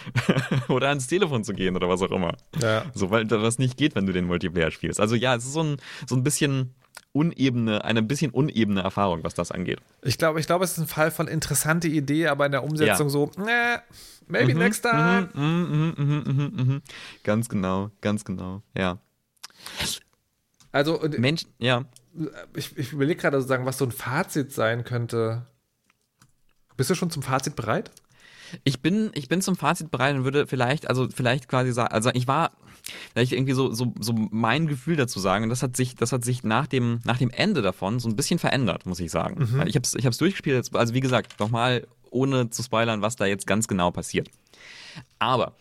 S1: oder ans Telefon zu gehen oder was auch immer. Ja. So, weil das nicht geht, wenn du den Multiplayer spielst. Also ja, es ist so ein, so ein bisschen, unebene, eine bisschen unebene Erfahrung, was das angeht.
S2: Ich glaube, ich glaube, es ist ein Fall von interessante Idee, aber in der Umsetzung ja. so, äh, maybe mhm, next time. Mhm,
S1: mhm, mhm, mhm, ganz genau, ganz genau, ja.
S2: Also,
S1: Mensch, ja.
S2: Ich, ich überlege gerade sozusagen, was so ein Fazit sein könnte. Bist du schon zum Fazit bereit?
S1: Ich bin, ich bin zum Fazit bereit und würde vielleicht, also vielleicht quasi sagen, also ich war, vielleicht irgendwie so, so, so mein Gefühl dazu sagen, und das hat sich, das hat sich nach dem, nach dem Ende davon so ein bisschen verändert, muss ich sagen. Mhm. Ich habe es ich hab's durchgespielt, also wie gesagt, nochmal ohne zu spoilern, was da jetzt ganz genau passiert. Aber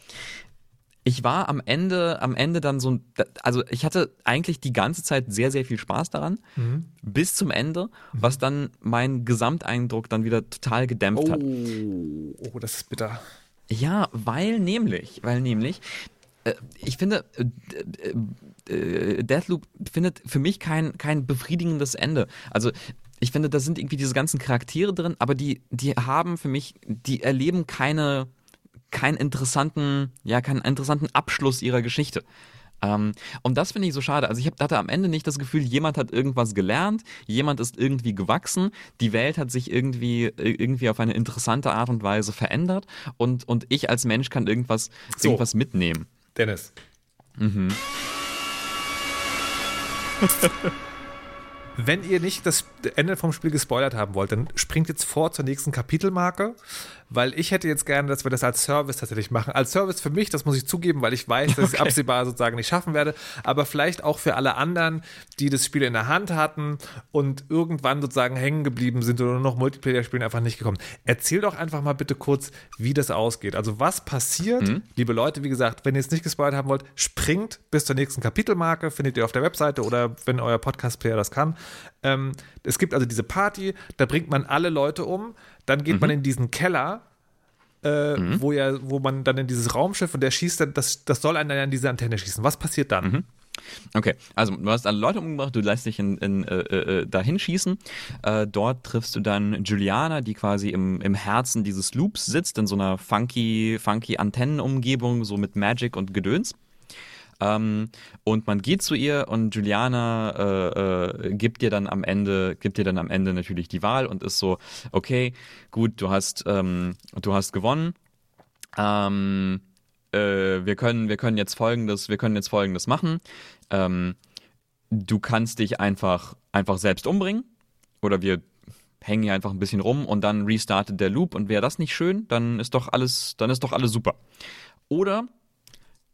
S1: ich war am Ende, am Ende dann so, also ich hatte eigentlich die ganze Zeit sehr, sehr viel Spaß daran, mhm. bis zum Ende, mhm. was dann mein Gesamteindruck dann wieder total gedämpft
S2: oh.
S1: hat.
S2: Oh, das ist bitter.
S1: Ja, weil nämlich, weil nämlich, ich finde, äh, äh, Deathloop findet für mich kein, kein befriedigendes Ende. Also ich finde, da sind irgendwie diese ganzen Charaktere drin, aber die, die haben für mich, die erleben keine keinen interessanten, ja, keinen interessanten Abschluss ihrer Geschichte. Ähm, und das finde ich so schade. Also ich hab, hatte am Ende nicht das Gefühl, jemand hat irgendwas gelernt, jemand ist irgendwie gewachsen, die Welt hat sich irgendwie, irgendwie auf eine interessante Art und Weise verändert und, und ich als Mensch kann irgendwas, so, irgendwas mitnehmen.
S2: Dennis. Mhm. Wenn ihr nicht das Ende vom Spiel gespoilert haben wollt, dann springt jetzt vor zur nächsten Kapitelmarke weil ich hätte jetzt gerne, dass wir das als Service tatsächlich machen. Als Service für mich, das muss ich zugeben, weil ich weiß, dass okay. ich absehbar sozusagen nicht schaffen werde, aber vielleicht auch für alle anderen, die das Spiel in der Hand hatten und irgendwann sozusagen hängen geblieben sind oder nur noch Multiplayer spielen, einfach nicht gekommen. Erzähl doch einfach mal bitte kurz, wie das ausgeht. Also was passiert, mhm. liebe Leute, wie gesagt, wenn ihr es nicht gespoilert haben wollt, springt bis zur nächsten Kapitelmarke, findet ihr auf der Webseite oder wenn euer Podcast-Player das kann. Ähm, es gibt also diese Party, da bringt man alle Leute um, dann geht mhm. man in diesen Keller, äh, mhm. wo ja, wo man dann in dieses Raumschiff und der schießt dann, das, das soll einen dann an diese Antenne schießen. Was passiert dann? Mhm.
S1: Okay, also du hast alle Leute umgebracht, du lässt dich in, in, äh, äh, dahin schießen. Äh, dort triffst du dann Juliana, die quasi im, im Herzen dieses Loops sitzt, in so einer funky, funky Antennenumgebung, so mit Magic und Gedöns. Ähm, und man geht zu ihr und Juliana äh, äh, gibt dir dann am Ende, gibt dir dann am Ende natürlich die Wahl und ist so, okay, gut, du hast, ähm, du hast gewonnen. Ähm, äh, wir können, wir können jetzt folgendes, wir können jetzt folgendes machen. Ähm, du kannst dich einfach, einfach selbst umbringen. Oder wir hängen hier einfach ein bisschen rum und dann restartet der Loop und wäre das nicht schön, dann ist doch alles, dann ist doch alles super. Oder,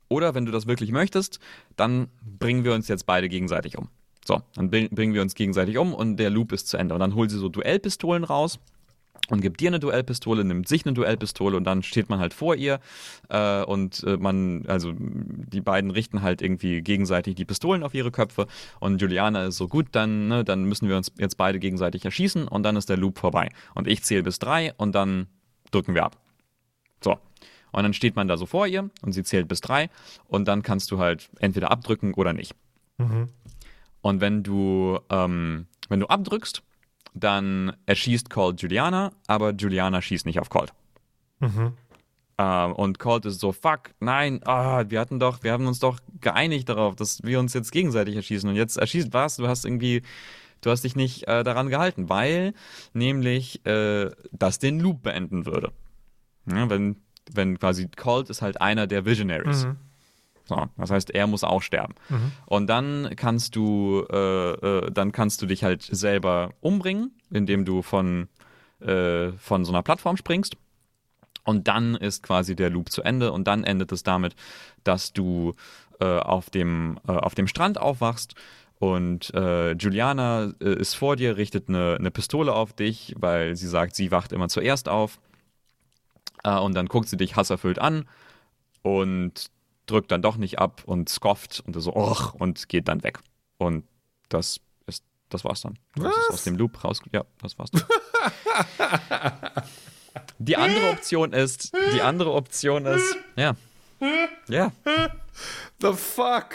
S1: oder wenn du das wirklich möchtest, dann bringen wir uns jetzt beide gegenseitig um. So, dann bringen wir uns gegenseitig um und der Loop ist zu Ende. Und dann holt sie so Duellpistolen raus und gibt dir eine Duellpistole, nimmt sich eine Duellpistole und dann steht man halt vor ihr äh, und äh, man, also die beiden richten halt irgendwie gegenseitig die Pistolen auf ihre Köpfe und Juliana ist so gut, dann, ne, dann müssen wir uns jetzt beide gegenseitig erschießen und dann ist der Loop vorbei. Und ich zähle bis drei und dann drücken wir ab. Und dann steht man da so vor ihr und sie zählt bis drei und dann kannst du halt entweder abdrücken oder nicht. Mhm. Und wenn du, ähm, wenn du abdrückst, dann erschießt Colt Juliana, aber Juliana schießt nicht auf Colt. Mhm. Ähm, und Colt ist so, fuck, nein, oh, wir hatten doch, wir haben uns doch geeinigt darauf, dass wir uns jetzt gegenseitig erschießen. Und jetzt erschießt was? Du hast irgendwie, du hast dich nicht äh, daran gehalten, weil nämlich äh, das den Loop beenden würde. Ja, wenn, wenn quasi Colt ist halt einer der Visionaries. Mhm. So, das heißt, er muss auch sterben. Mhm. Und dann kannst du, äh, äh, dann kannst du dich halt selber umbringen, indem du von, äh, von so einer Plattform springst. Und dann ist quasi der Loop zu Ende und dann endet es damit, dass du äh, auf, dem, äh, auf dem Strand aufwachst und äh, Juliana ist vor dir, richtet eine, eine Pistole auf dich, weil sie sagt, sie wacht immer zuerst auf. Und dann guckt sie dich hasserfüllt an und drückt dann doch nicht ab und skofft und so, och, und geht dann weg. Und das ist, das war's dann. Das ist aus dem Loop raus. Ja, das war's dann. die andere Option ist, die andere Option ist, ja. Ja.
S2: The fuck?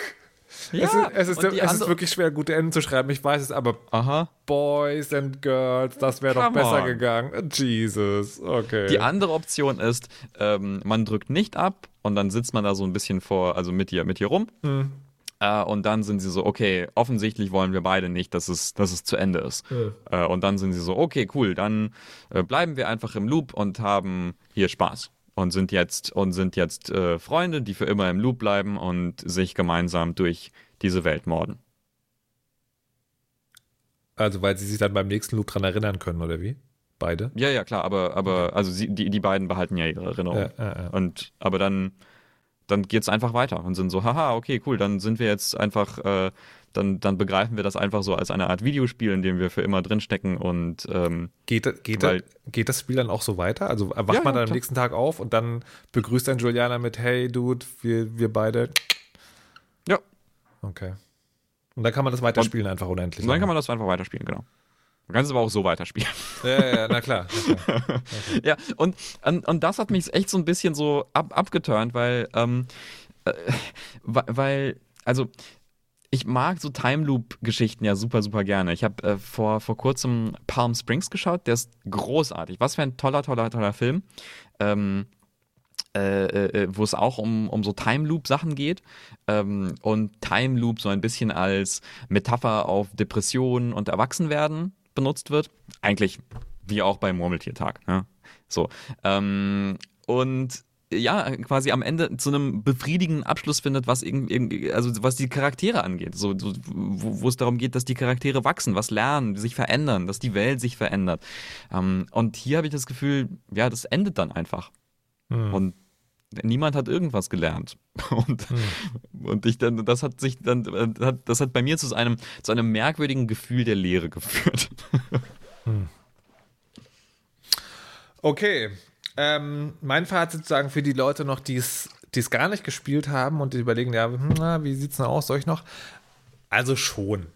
S2: Ja, es ist, es ist, es ist wirklich schwer, gute Enden zu schreiben. Ich weiß es, aber
S1: Aha.
S2: Boys and Girls, das wäre doch besser on. gegangen. Jesus, okay.
S1: Die andere Option ist, ähm, man drückt nicht ab und dann sitzt man da so ein bisschen vor, also mit ihr, mit ihr rum. Hm. Äh, und dann sind sie so, okay, offensichtlich wollen wir beide nicht, dass es, dass es zu Ende ist. Hm. Äh, und dann sind sie so, okay, cool, dann äh, bleiben wir einfach im Loop und haben hier Spaß und sind jetzt und sind jetzt äh, Freunde, die für immer im Loop bleiben und sich gemeinsam durch diese Welt morden.
S2: Also weil sie sich dann beim nächsten Loop dran erinnern können, oder wie? Beide?
S1: Ja, ja, klar, aber, aber also sie, die, die beiden behalten ja ihre Erinnerung. Ja, ja, ja. Und aber dann, dann geht es einfach weiter und sind so, haha, okay, cool, dann sind wir jetzt einfach äh, dann, dann begreifen wir das einfach so als eine Art Videospiel, in dem wir für immer drinstecken und ähm,
S2: geht, geht, weil, geht das Spiel dann auch so weiter? Also wacht ja, man dann ja, am nächsten Tag auf und dann begrüßt dann Juliana mit Hey Dude, wir, wir beide.
S1: Ja.
S2: Okay. Und dann kann man das weiterspielen und, einfach unendlich.
S1: Dann kann man das einfach weiterspielen, genau. Man kann es aber auch so weiterspielen.
S2: Ja, ja, na klar. Na klar.
S1: ja, und, und, und das hat mich echt so ein bisschen so ab, abgeturnt, weil, ähm, äh, weil, also ich mag so Time Loop-Geschichten ja super, super gerne. Ich habe äh, vor, vor kurzem Palm Springs geschaut, der ist großartig. Was für ein toller, toller, toller Film. Ähm, äh, äh, wo es auch um, um so Time Loop-Sachen geht. Ähm, und Time Loop so ein bisschen als Metapher auf Depressionen und Erwachsenwerden benutzt wird. Eigentlich wie auch beim Murmeltiertag. Ne? So. Ähm, und ja, quasi am Ende zu einem befriedigenden Abschluss findet, was irgendwie, also was die Charaktere angeht. So, so wo, wo, es darum geht, dass die Charaktere wachsen, was lernen, sich verändern, dass die Welt sich verändert. Ähm, und hier habe ich das Gefühl, ja, das endet dann einfach. Mhm. Und niemand hat irgendwas gelernt. Und, mhm. und ich dann, das hat sich dann, das hat bei mir zu einem, zu einem merkwürdigen Gefühl der Leere geführt. Mhm.
S2: Okay, ähm, mein Fazit sozusagen für die Leute noch, die es gar nicht gespielt haben und die überlegen, ja, hm, na, wie sieht's denn aus? Soll ich noch? Also schon.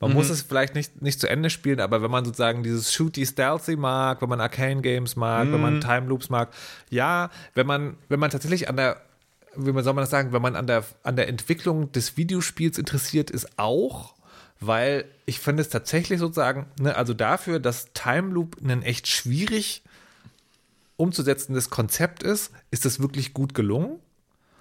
S2: Man mhm. muss es vielleicht nicht, nicht zu Ende spielen, aber wenn man sozusagen dieses Shooty Stealthy mag, wenn man Arcane Games mag, mhm. wenn man mhm. Time Loops mag, ja, wenn man, wenn man tatsächlich an der, wie man soll man das sagen, wenn man an der, an der Entwicklung des Videospiels interessiert ist, auch, weil ich finde es tatsächlich sozusagen, ne, also dafür, dass Time Loop einen echt schwierig umzusetzendes Konzept ist, ist es wirklich gut gelungen.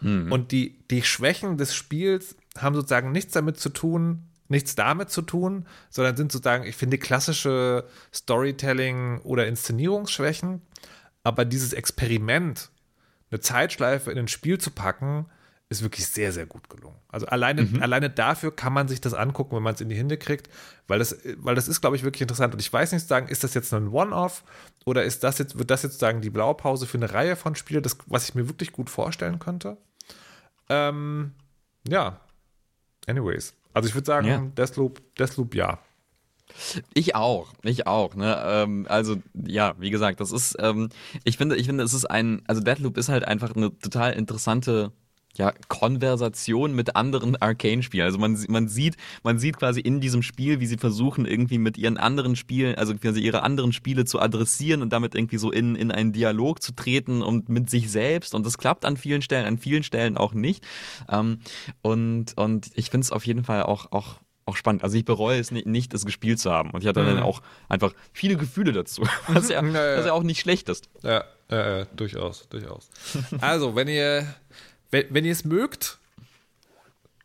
S2: Mhm. Und die, die Schwächen des Spiels haben sozusagen nichts damit zu tun, nichts damit zu tun, sondern sind sozusagen, ich finde, klassische Storytelling- oder Inszenierungsschwächen. Aber dieses Experiment, eine Zeitschleife in ein Spiel zu packen, ist wirklich sehr, sehr gut gelungen. Also alleine, mhm. alleine dafür kann man sich das angucken, wenn man es in die Hände kriegt, weil das, weil das ist, glaube ich, wirklich interessant. Und ich weiß nicht sagen, ist das jetzt ein One-Off oder ist das jetzt, wird das jetzt sagen, die Blaupause für eine Reihe von Spielen, das, was ich mir wirklich gut vorstellen könnte? Ähm, ja. Anyways. Also ich würde sagen, ja. Deathloop, Deathloop ja.
S1: Ich auch, ich auch. Ne? Ähm, also ja, wie gesagt, das ist, ähm, ich finde, ich finde, es ist ein, also Deathloop ist halt einfach eine total interessante ja, Konversation mit anderen Arcane-Spielen. Also man, man sieht, man sieht quasi in diesem Spiel, wie sie versuchen, irgendwie mit ihren anderen Spielen, also quasi ihre anderen Spiele zu adressieren und damit irgendwie so in, in einen Dialog zu treten und mit sich selbst. Und das klappt an vielen Stellen, an vielen Stellen auch nicht. Ähm, und, und ich finde es auf jeden Fall auch, auch auch spannend. Also ich bereue es nicht, nicht, es gespielt zu haben. Und ich hatte mhm. dann auch einfach viele Gefühle dazu, was ja, ja, ja. Was ja auch nicht schlecht ist.
S2: Ja, ja durchaus, durchaus. also, wenn ihr, wenn, wenn ihr es mögt,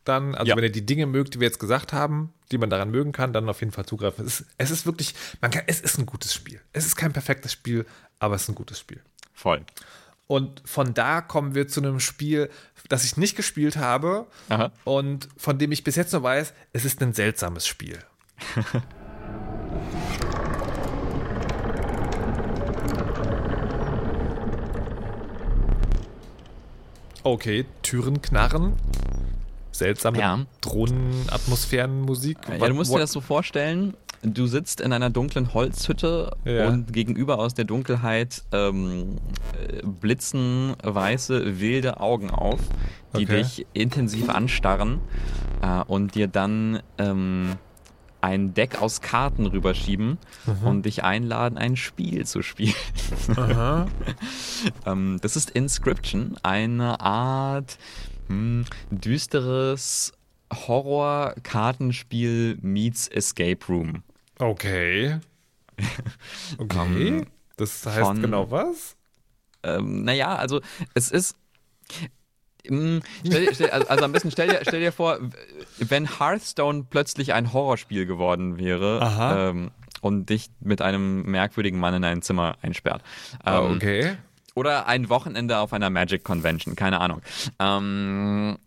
S2: dann, also ja. wenn ihr die Dinge mögt, die wir jetzt gesagt haben, die man daran mögen kann, dann auf jeden Fall zugreifen. Es ist, es ist wirklich, man kann, es ist ein gutes Spiel. Es ist kein perfektes Spiel, aber es ist ein gutes Spiel.
S1: Voll.
S2: Und von da kommen wir zu einem Spiel, das ich nicht gespielt habe Aha. und von dem ich bis jetzt nur weiß, es ist ein seltsames Spiel. okay, Türen knarren. Seltsame ja. Drohnenatmosphärenmusik.
S1: Ja, du musst dir das so vorstellen, Du sitzt in einer dunklen Holzhütte ja. und gegenüber aus der Dunkelheit ähm, blitzen weiße, wilde Augen auf, die okay. dich intensiv anstarren äh, und dir dann ähm, ein Deck aus Karten rüberschieben mhm. und dich einladen, ein Spiel zu spielen. ähm, das ist Inscription, eine Art hm, düsteres Horror-Kartenspiel meets Escape Room.
S2: Okay. Okay. ähm, das heißt von, genau was?
S1: Ähm, naja, also es ist. Ähm, stell, stell, also, also am besten stell dir, stell dir vor, wenn Hearthstone plötzlich ein Horrorspiel geworden wäre ähm, und dich mit einem merkwürdigen Mann in ein Zimmer einsperrt.
S2: Ah, ähm, okay.
S1: Oder ein Wochenende auf einer Magic Convention, keine Ahnung. Ähm,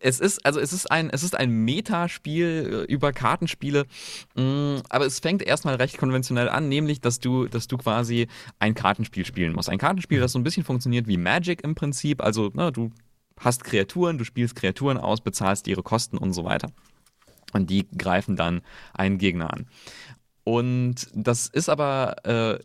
S1: es ist, also es ist ein, es ist ein Metaspiel äh, über Kartenspiele, mm, aber es fängt erstmal recht konventionell an, nämlich, dass du, dass du quasi ein Kartenspiel spielen musst. Ein Kartenspiel, das so ein bisschen funktioniert wie Magic im Prinzip. Also, ne, du hast Kreaturen, du spielst Kreaturen aus, bezahlst ihre Kosten und so weiter. Und die greifen dann einen Gegner an. Und das ist aber äh,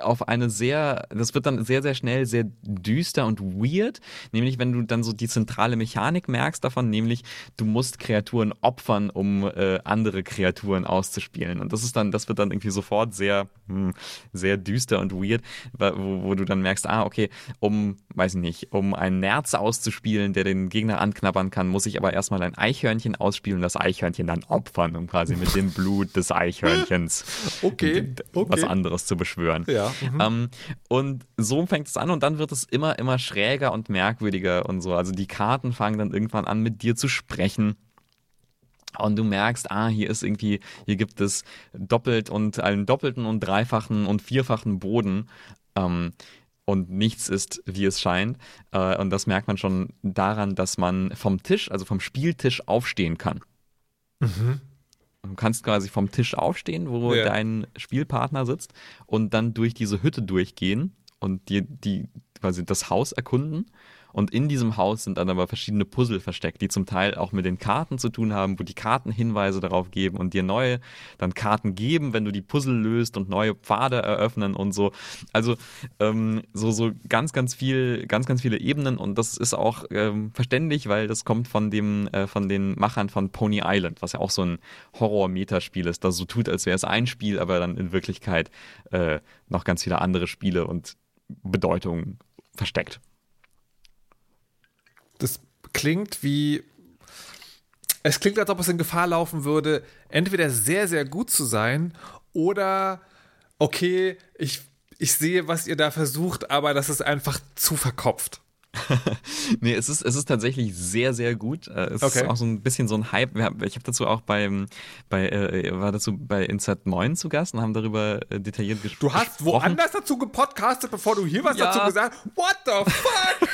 S1: auf eine sehr, das wird dann sehr, sehr schnell sehr düster und weird, nämlich wenn du dann so die zentrale Mechanik merkst davon, nämlich du musst Kreaturen opfern, um äh, andere Kreaturen auszuspielen. Und das ist dann, das wird dann irgendwie sofort sehr, hm, sehr düster und weird, wo, wo du dann merkst, ah, okay, um, weiß ich nicht, um einen Nerz auszuspielen, der den Gegner anknabbern kann, muss ich aber erstmal ein Eichhörnchen ausspielen und das Eichhörnchen dann opfern, um quasi mit dem Blut des Eichhörnchens
S2: okay, okay.
S1: was anderes zu beschwören.
S2: Ja.
S1: Mhm. Ähm, und so fängt es an und dann wird es immer, immer schräger und merkwürdiger und so. Also die Karten fangen dann irgendwann an, mit dir zu sprechen. Und du merkst, ah, hier ist irgendwie, hier gibt es doppelt und einen doppelten und dreifachen und vierfachen Boden. Ähm, und nichts ist, wie es scheint. Äh, und das merkt man schon daran, dass man vom Tisch, also vom Spieltisch aufstehen kann. Mhm. Du kannst quasi vom Tisch aufstehen, wo ja. dein Spielpartner sitzt und dann durch diese Hütte durchgehen und dir die quasi das Haus erkunden und in diesem Haus sind dann aber verschiedene Puzzle versteckt, die zum Teil auch mit den Karten zu tun haben, wo die Karten Hinweise darauf geben und dir neue dann Karten geben, wenn du die Puzzle löst und neue Pfade eröffnen und so. Also ähm, so, so ganz, ganz viel, ganz, ganz viele Ebenen und das ist auch ähm, verständlich, weil das kommt von dem, äh, von den Machern von Pony Island, was ja auch so ein Horror-Metaspiel ist, das so tut, als wäre es ein Spiel, aber dann in Wirklichkeit äh, noch ganz viele andere Spiele und Bedeutungen versteckt
S2: das klingt wie. Es klingt, als ob es in Gefahr laufen würde, entweder sehr, sehr gut zu sein oder okay, ich, ich sehe, was ihr da versucht, aber das ist einfach zu verkopft.
S1: nee, es ist, es ist tatsächlich sehr, sehr gut. Äh, es okay. ist auch so ein bisschen so ein Hype. Ich habe dazu auch beim, bei, äh, war dazu bei Insert 9 zu Gast und haben darüber äh, detailliert gesprochen.
S2: Du hast woanders dazu gepodcastet, bevor du hier was ja. dazu gesagt hast? What the fuck?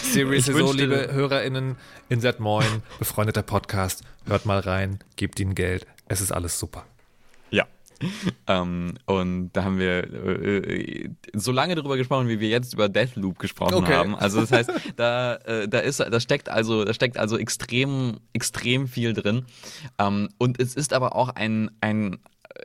S2: Seriously so, liebe HörerInnen, Insert Moin, befreundeter Podcast, hört mal rein, gebt ihnen Geld, es ist alles super.
S1: Ähm, und da haben wir äh, äh, so lange darüber gesprochen, wie wir jetzt über Deathloop gesprochen
S2: Okay.
S1: haben. Also das heißt, da, äh, da ist, da steckt also, da steckt also extrem, extrem viel drin. Ähm, und es ist aber auch ein, ein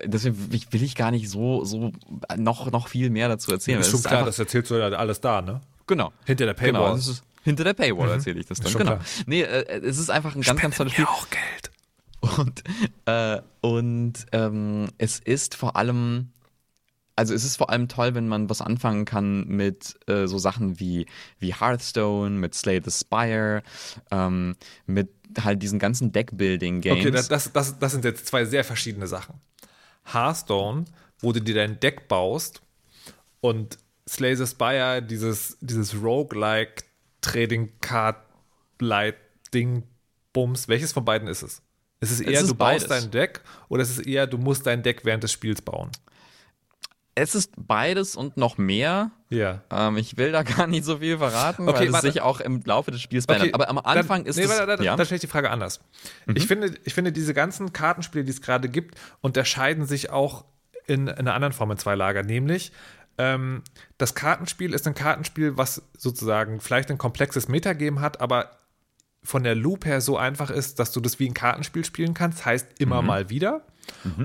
S1: Deswegen will ich- gar nicht so, so noch, noch viel mehr dazu erzählen.
S2: ist schon klar,
S1: einfach-
S2: das erzählst du ja alles da, ne?
S1: Genau.
S2: Hinter der Paywall. Mhm.
S1: Genau, das ist, hinter der Paywall erzähle ich das dann. Genau.
S2: klar.
S1: Nee, äh, es ist einfach ein ganz, ganz tolles Spiel.
S2: auch Geld.
S1: Und, äh, und ähm, es ist vor allem, also es ist vor allem toll, wenn man was anfangen kann mit äh, so Sachen wie, wie Hearthstone, mit Slay the Spire, ähm, mit halt diesen ganzen Deckbuilding-Games.
S2: Okay, das, das, das, das sind jetzt zwei sehr verschiedene Sachen. Hearthstone, wo du dir dein Deck baust und Slay the Spire, dieses, dieses Roguelike Trading Card Light Ding Bums. Welches von beiden ist es? Ist es eher,
S1: ist
S2: du baust
S1: beides.
S2: dein Deck oder ist es eher, du musst dein Deck während des Spiels bauen?
S1: es ist beides und noch mehr.
S2: Ja.
S1: Ähm, ich will da gar nicht so viel verraten,
S2: Okay,
S1: weil es
S2: warte.
S1: sich auch im Laufe des Spiels verändert. Aber am Anfang
S2: dann,
S1: ist
S2: nee,
S1: es.
S2: warte, warte,
S1: ja? Mhm.
S2: Dann stelle ich die Frage anders. Ich, finde, ich finde, diese ganzen Kartenspiele, die es gerade gibt, unterscheiden sich auch in, in einer anderen Form in zwei Lager. Nämlich, ähm, das Kartenspiel ist ein Kartenspiel, was sozusagen vielleicht ein komplexes Metagame hat, aber von der Loop her so einfach ist, dass du das wie ein Kartenspiel spielen kannst, heißt immer
S1: Mhm.
S2: mal wieder.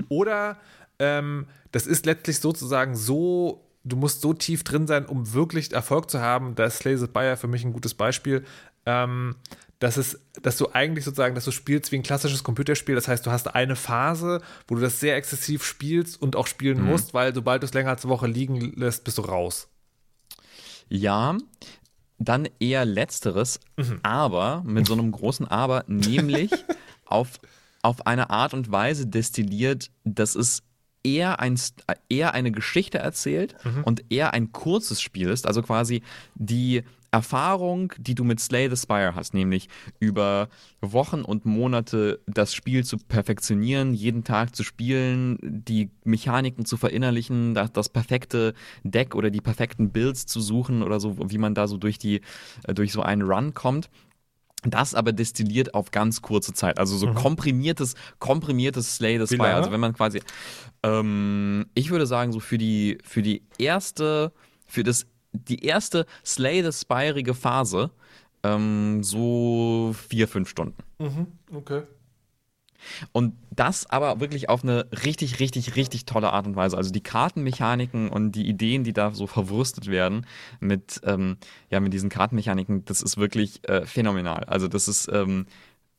S2: Oder ähm, das ist letztlich sozusagen so, du musst so tief drin sein, um wirklich Erfolg zu haben. Da ist Slay the Spire für mich ein gutes Beispiel. Ähm, dass, es, dass du eigentlich sozusagen, dass du spielst wie ein klassisches Computerspiel. Das heißt, du hast eine Phase, wo du das sehr exzessiv spielst und auch spielen musst, weil sobald du es länger als eine Woche liegen lässt, bist du raus.
S1: Ja, dann eher letzteres,
S2: Mhm.
S1: aber mit so einem großen Aber, nämlich auf, auf eine Art und Weise destilliert, dass es eher, ein, St- eher eine Geschichte erzählt
S2: Mhm.
S1: und eher ein kurzes Spiel ist. Also quasi die Erfahrung, die du mit Slay the Spire hast, nämlich über Wochen und Monate das Spiel zu perfektionieren, jeden Tag zu spielen, die Mechaniken zu verinnerlichen, das, das perfekte Deck oder die perfekten Builds zu suchen oder so, wie man da so durch die, äh, durch so einen Run kommt. Das aber destilliert auf ganz kurze Zeit. Also so komprimiertes, komprimiertes Slay the
S2: Mhm.
S1: Spire. Also wenn man quasi, ähm, ich würde sagen, so für die, für die erste, für das, die erste Slay the Spire-ige Phase, ähm, so vier, fünf Stunden.
S2: Okay.
S1: Und das aber wirklich auf eine richtig, richtig, richtig tolle Art und Weise. Also die Kartenmechaniken und die Ideen, die da so verwurstet werden mit, ähm, ja, mit diesen Kartenmechaniken, das ist wirklich äh, phänomenal. Also das ist ähm,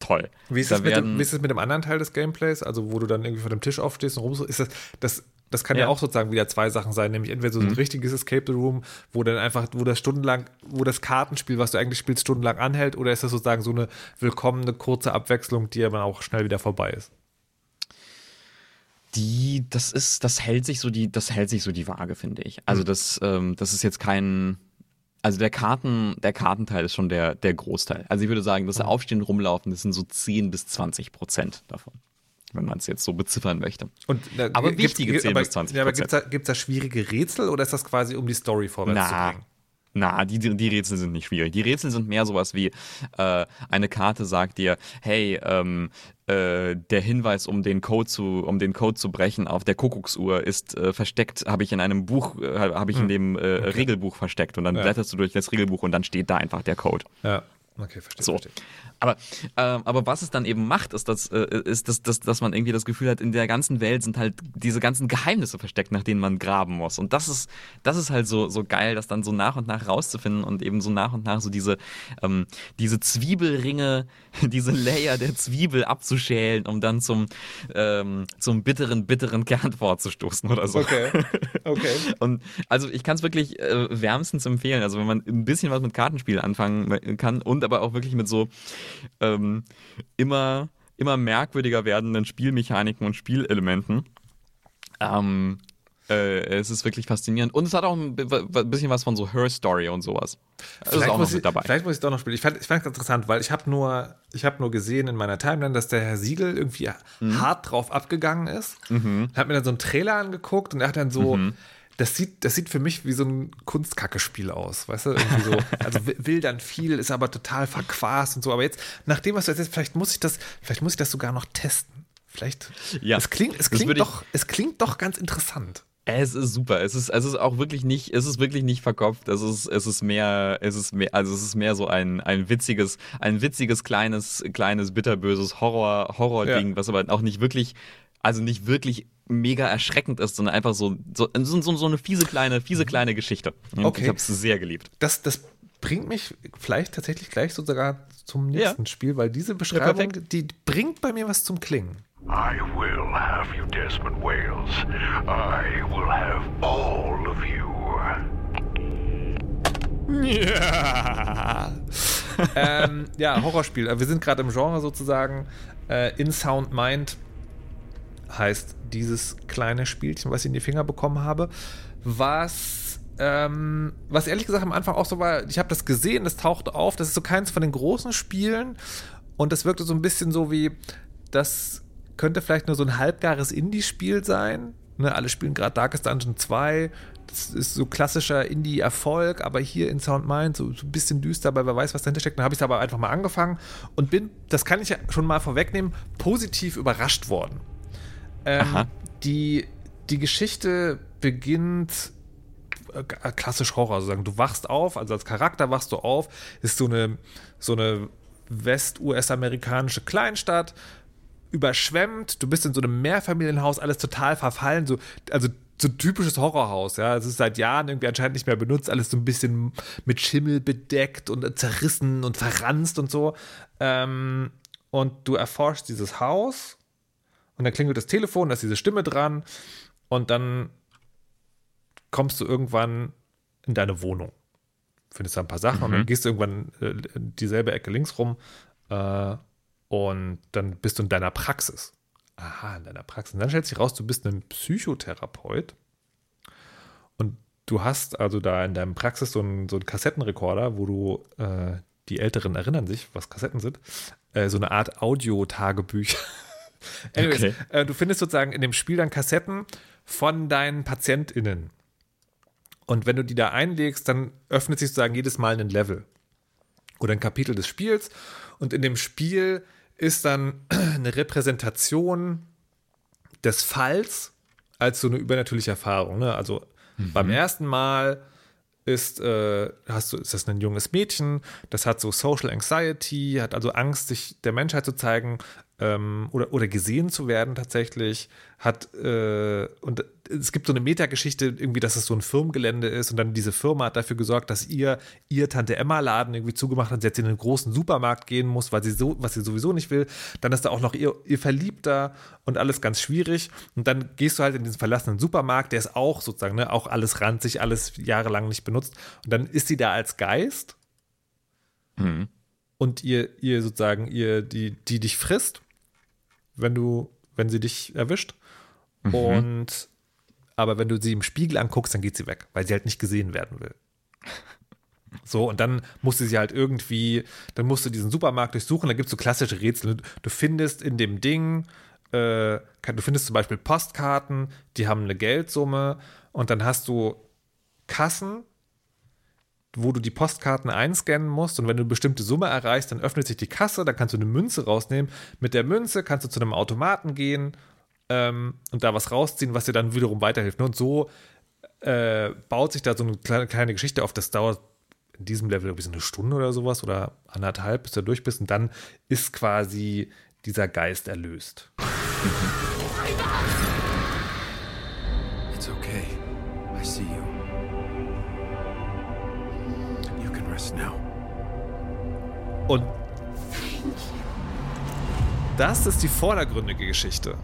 S1: toll.
S2: Wie ist,
S1: da
S2: es mit dem, wie ist es mit dem anderen Teil des Gameplays? Also, wo du dann irgendwie vor dem Tisch aufstehst und rum. Ist das, das, das kann ja.
S1: Ja.
S2: auch sozusagen wieder zwei Sachen sein, nämlich entweder so ein richtiges Escape the Room, wo dann einfach, wo das stundenlang, wo das Kartenspiel, was du eigentlich spielst, stundenlang anhält, oder ist das sozusagen so eine willkommene kurze Abwechslung, die aber auch schnell wieder vorbei ist?
S1: die, das ist, das hält sich so die, das hält sich so die Waage, finde ich. Also das, ähm, das ist jetzt kein, also der Karten, der Kartenteil ist schon der, der Großteil. Also ich würde sagen, das Aufstehen, Rumlaufen, das sind so 10 bis 20 Prozent davon. Wenn man es jetzt so beziffern möchte.
S2: Und, äh,
S1: Aber wichtige 10
S2: aber,
S1: bis 20
S2: Ja, aber gibt es da, gibt's da schwierige Rätsel oder ist das quasi, um die Story vorwärts zu
S1: Na,
S2: bringen?
S1: na, die, die Rätsel sind nicht schwierig. Die Rätsel sind mehr sowas wie, äh, eine Karte sagt dir, hey, ähm, äh, der Hinweis, um den Code zu, um den Code zu brechen auf der Kuckucksuhr ist äh, versteckt, habe ich in einem Buch, äh, habe ich in dem äh, Regelbuch versteckt und dann
S2: Ja.
S1: blätterst du durch das Regelbuch und dann steht da einfach der Code.
S2: Ja, okay, verstehe.
S1: So.
S2: verstehe.
S1: Aber, ähm, aber was es dann eben macht, ist, dass, äh, ist dass, dass, dass man irgendwie das Gefühl hat, in der ganzen Welt sind halt diese ganzen Geheimnisse versteckt, nach denen man graben muss. Und das ist, das ist halt so, so geil, das dann so nach und nach rauszufinden und eben so nach und nach so diese, ähm, diese Zwiebelringe, diese Layer der Zwiebel abzuschälen, um dann zum, ähm, zum bitteren, bitteren Kern vorzustoßen oder so.
S2: Okay, okay.
S1: Und also ich kann es wirklich äh, wärmstens empfehlen. Also wenn man ein bisschen was mit Kartenspiel anfangen kann und aber auch wirklich mit so ähm, immer, immer merkwürdiger werdenden Spielmechaniken und Spielelementen. Ähm, äh, es ist wirklich faszinierend. Und es hat auch ein bi- bi- bisschen was von so Her Story und sowas. Das ist auch noch
S2: muss ich,
S1: mit dabei.
S2: vielleicht muss ich doch noch spielen. Ich fand es interessant, weil ich habe nur, ich hab nur gesehen in meiner Timeline, dass der Herr Siegel irgendwie
S1: Mhm.
S2: hart drauf abgegangen ist. Hat mir dann so einen Trailer angeguckt und er hat dann so,
S1: Mhm.
S2: Das sieht, das sieht für mich wie so ein Kunstkacke-Spiel aus, weißt du? Irgendwie so, also will dann viel, ist aber total verquast und so. Aber jetzt, nach dem, was du erzählst, vielleicht muss ich das, vielleicht muss ich das sogar noch testen. Vielleicht.
S1: Ja,
S2: es klingt, es klingt doch, es klingt doch ganz interessant.
S1: Es ist super. Es ist, es ist auch wirklich nicht, es ist wirklich nicht verkopft. Es ist, es ist mehr, es ist mehr, also es ist mehr so ein, ein witziges, ein witziges, kleines, kleines, bitterböses Horror, Horror-Ding,
S2: Ja.
S1: was aber auch nicht wirklich, also nicht wirklich mega erschreckend ist, sondern einfach so, so, so, so eine fiese kleine, fiese kleine Geschichte. Und
S2: Okay.
S1: Ich habe es sehr geliebt.
S2: Das, das bringt mich vielleicht tatsächlich gleich so sogar zum nächsten Spiel, weil diese Beschreibung,
S1: perfekt.
S2: die bringt bei mir was zum Klingen.
S4: I will have you, Desmond Wales. I will have all of you.
S2: ähm, ja, Horrorspiel. Wir sind gerade im Genre sozusagen. Äh, In Sound Mind heißt dieses kleine Spielchen, was ich in die Finger bekommen habe. Was, ähm, was ehrlich gesagt am Anfang auch so war, ich habe das gesehen, das tauchte auf, das ist so keins von den großen Spielen und das wirkte so ein bisschen so wie, das könnte vielleicht nur so ein halbgares Indie-Spiel sein. Ne, alle spielen gerade Darkest Dungeon 2. Das ist so klassischer Indie-Erfolg, aber hier in Sound Mind so, so ein bisschen düster, weil wer weiß, was dahinter steckt. Dann habe ich es aber einfach mal angefangen und bin, das kann ich ja schon mal vorwegnehmen, positiv überrascht worden. Ähm, die, die Geschichte beginnt äh, klassisch Horror, sozusagen. Du wachst auf, also als Charakter wachst du auf, ist so eine, so eine west-US-amerikanische Kleinstadt, überschwemmt, du bist in so einem Mehrfamilienhaus, alles total verfallen, so, also so typisches Horrorhaus, ja. Es ist seit Jahren irgendwie anscheinend nicht mehr benutzt, alles so ein bisschen mit Schimmel bedeckt und zerrissen und verranzt und so. Ähm, und du erforschst dieses Haus und dann klingelt das Telefon, da ist diese Stimme dran und dann kommst du irgendwann in deine Wohnung. Findest da ein paar Sachen und dann gehst du irgendwann äh, in dieselbe Ecke links rum äh, und dann bist du in deiner Praxis. Aha, in deiner Praxis. Und dann stellt sich raus, du bist ein Psychotherapeut und du hast also da in deinem Praxis so einen, so einen Kassettenrekorder, wo du, äh, die Älteren erinnern sich, was Kassetten sind, äh, so eine Art Audio-Tagebücher. Anyways,
S1: Okay.
S2: äh, du findest sozusagen in dem Spiel dann Kassetten von deinen PatientInnen. Und wenn du die da einlegst, dann öffnet sich sozusagen jedes Mal ein Level oder ein Kapitel des Spiels. Und in dem Spiel ist dann eine Repräsentation des Falls als so eine übernatürliche Erfahrung. Ne? Also beim ersten Mal ist, äh, hast du, ist das ein junges Mädchen, das hat so Social Anxiety, hat also Angst, sich der Menschheit zu zeigen ähm, oder, oder gesehen zu werden tatsächlich, hat äh, und es gibt so eine Metageschichte irgendwie, dass es so ein Firmengelände ist und dann diese Firma hat dafür gesorgt, dass ihr ihr Tante Emma Laden irgendwie zugemacht hat, sie jetzt in einen großen Supermarkt gehen muss, weil sie so, was sie sowieso nicht will. Dann ist da auch noch ihr, ihr Verliebter und alles ganz schwierig. Und dann gehst du halt in diesen verlassenen Supermarkt, der ist auch sozusagen, ne, auch alles ranzig, alles jahrelang nicht benutzt. Und dann ist sie da als Geist und ihr, ihr sozusagen, ihr, die, die dich frisst, wenn du, wenn sie dich erwischt. Und aber wenn du sie im Spiegel anguckst, dann geht sie weg, weil sie halt nicht gesehen werden will. So, und dann musst du sie halt irgendwie, dann musst du diesen Supermarkt durchsuchen, da gibt es so klassische Rätsel. Du findest in dem Ding, äh, du findest zum Beispiel Postkarten, die haben eine Geldsumme und dann hast du Kassen, wo du die Postkarten einscannen musst und wenn du eine bestimmte Summe erreichst, dann öffnet sich die Kasse, dann kannst du eine Münze rausnehmen. Mit der Münze kannst du zu einem Automaten gehen ähm, und da was rausziehen, was dir dann wiederum weiterhilft. Und so äh, baut sich da so eine kleine, kleine Geschichte auf. Das dauert in diesem Level irgendwie so eine Stunde oder sowas oder anderthalb, bis du durch bist und dann ist quasi dieser Geist erlöst.
S5: It's okay. I see you.
S2: Und das ist die vordergründige Geschichte.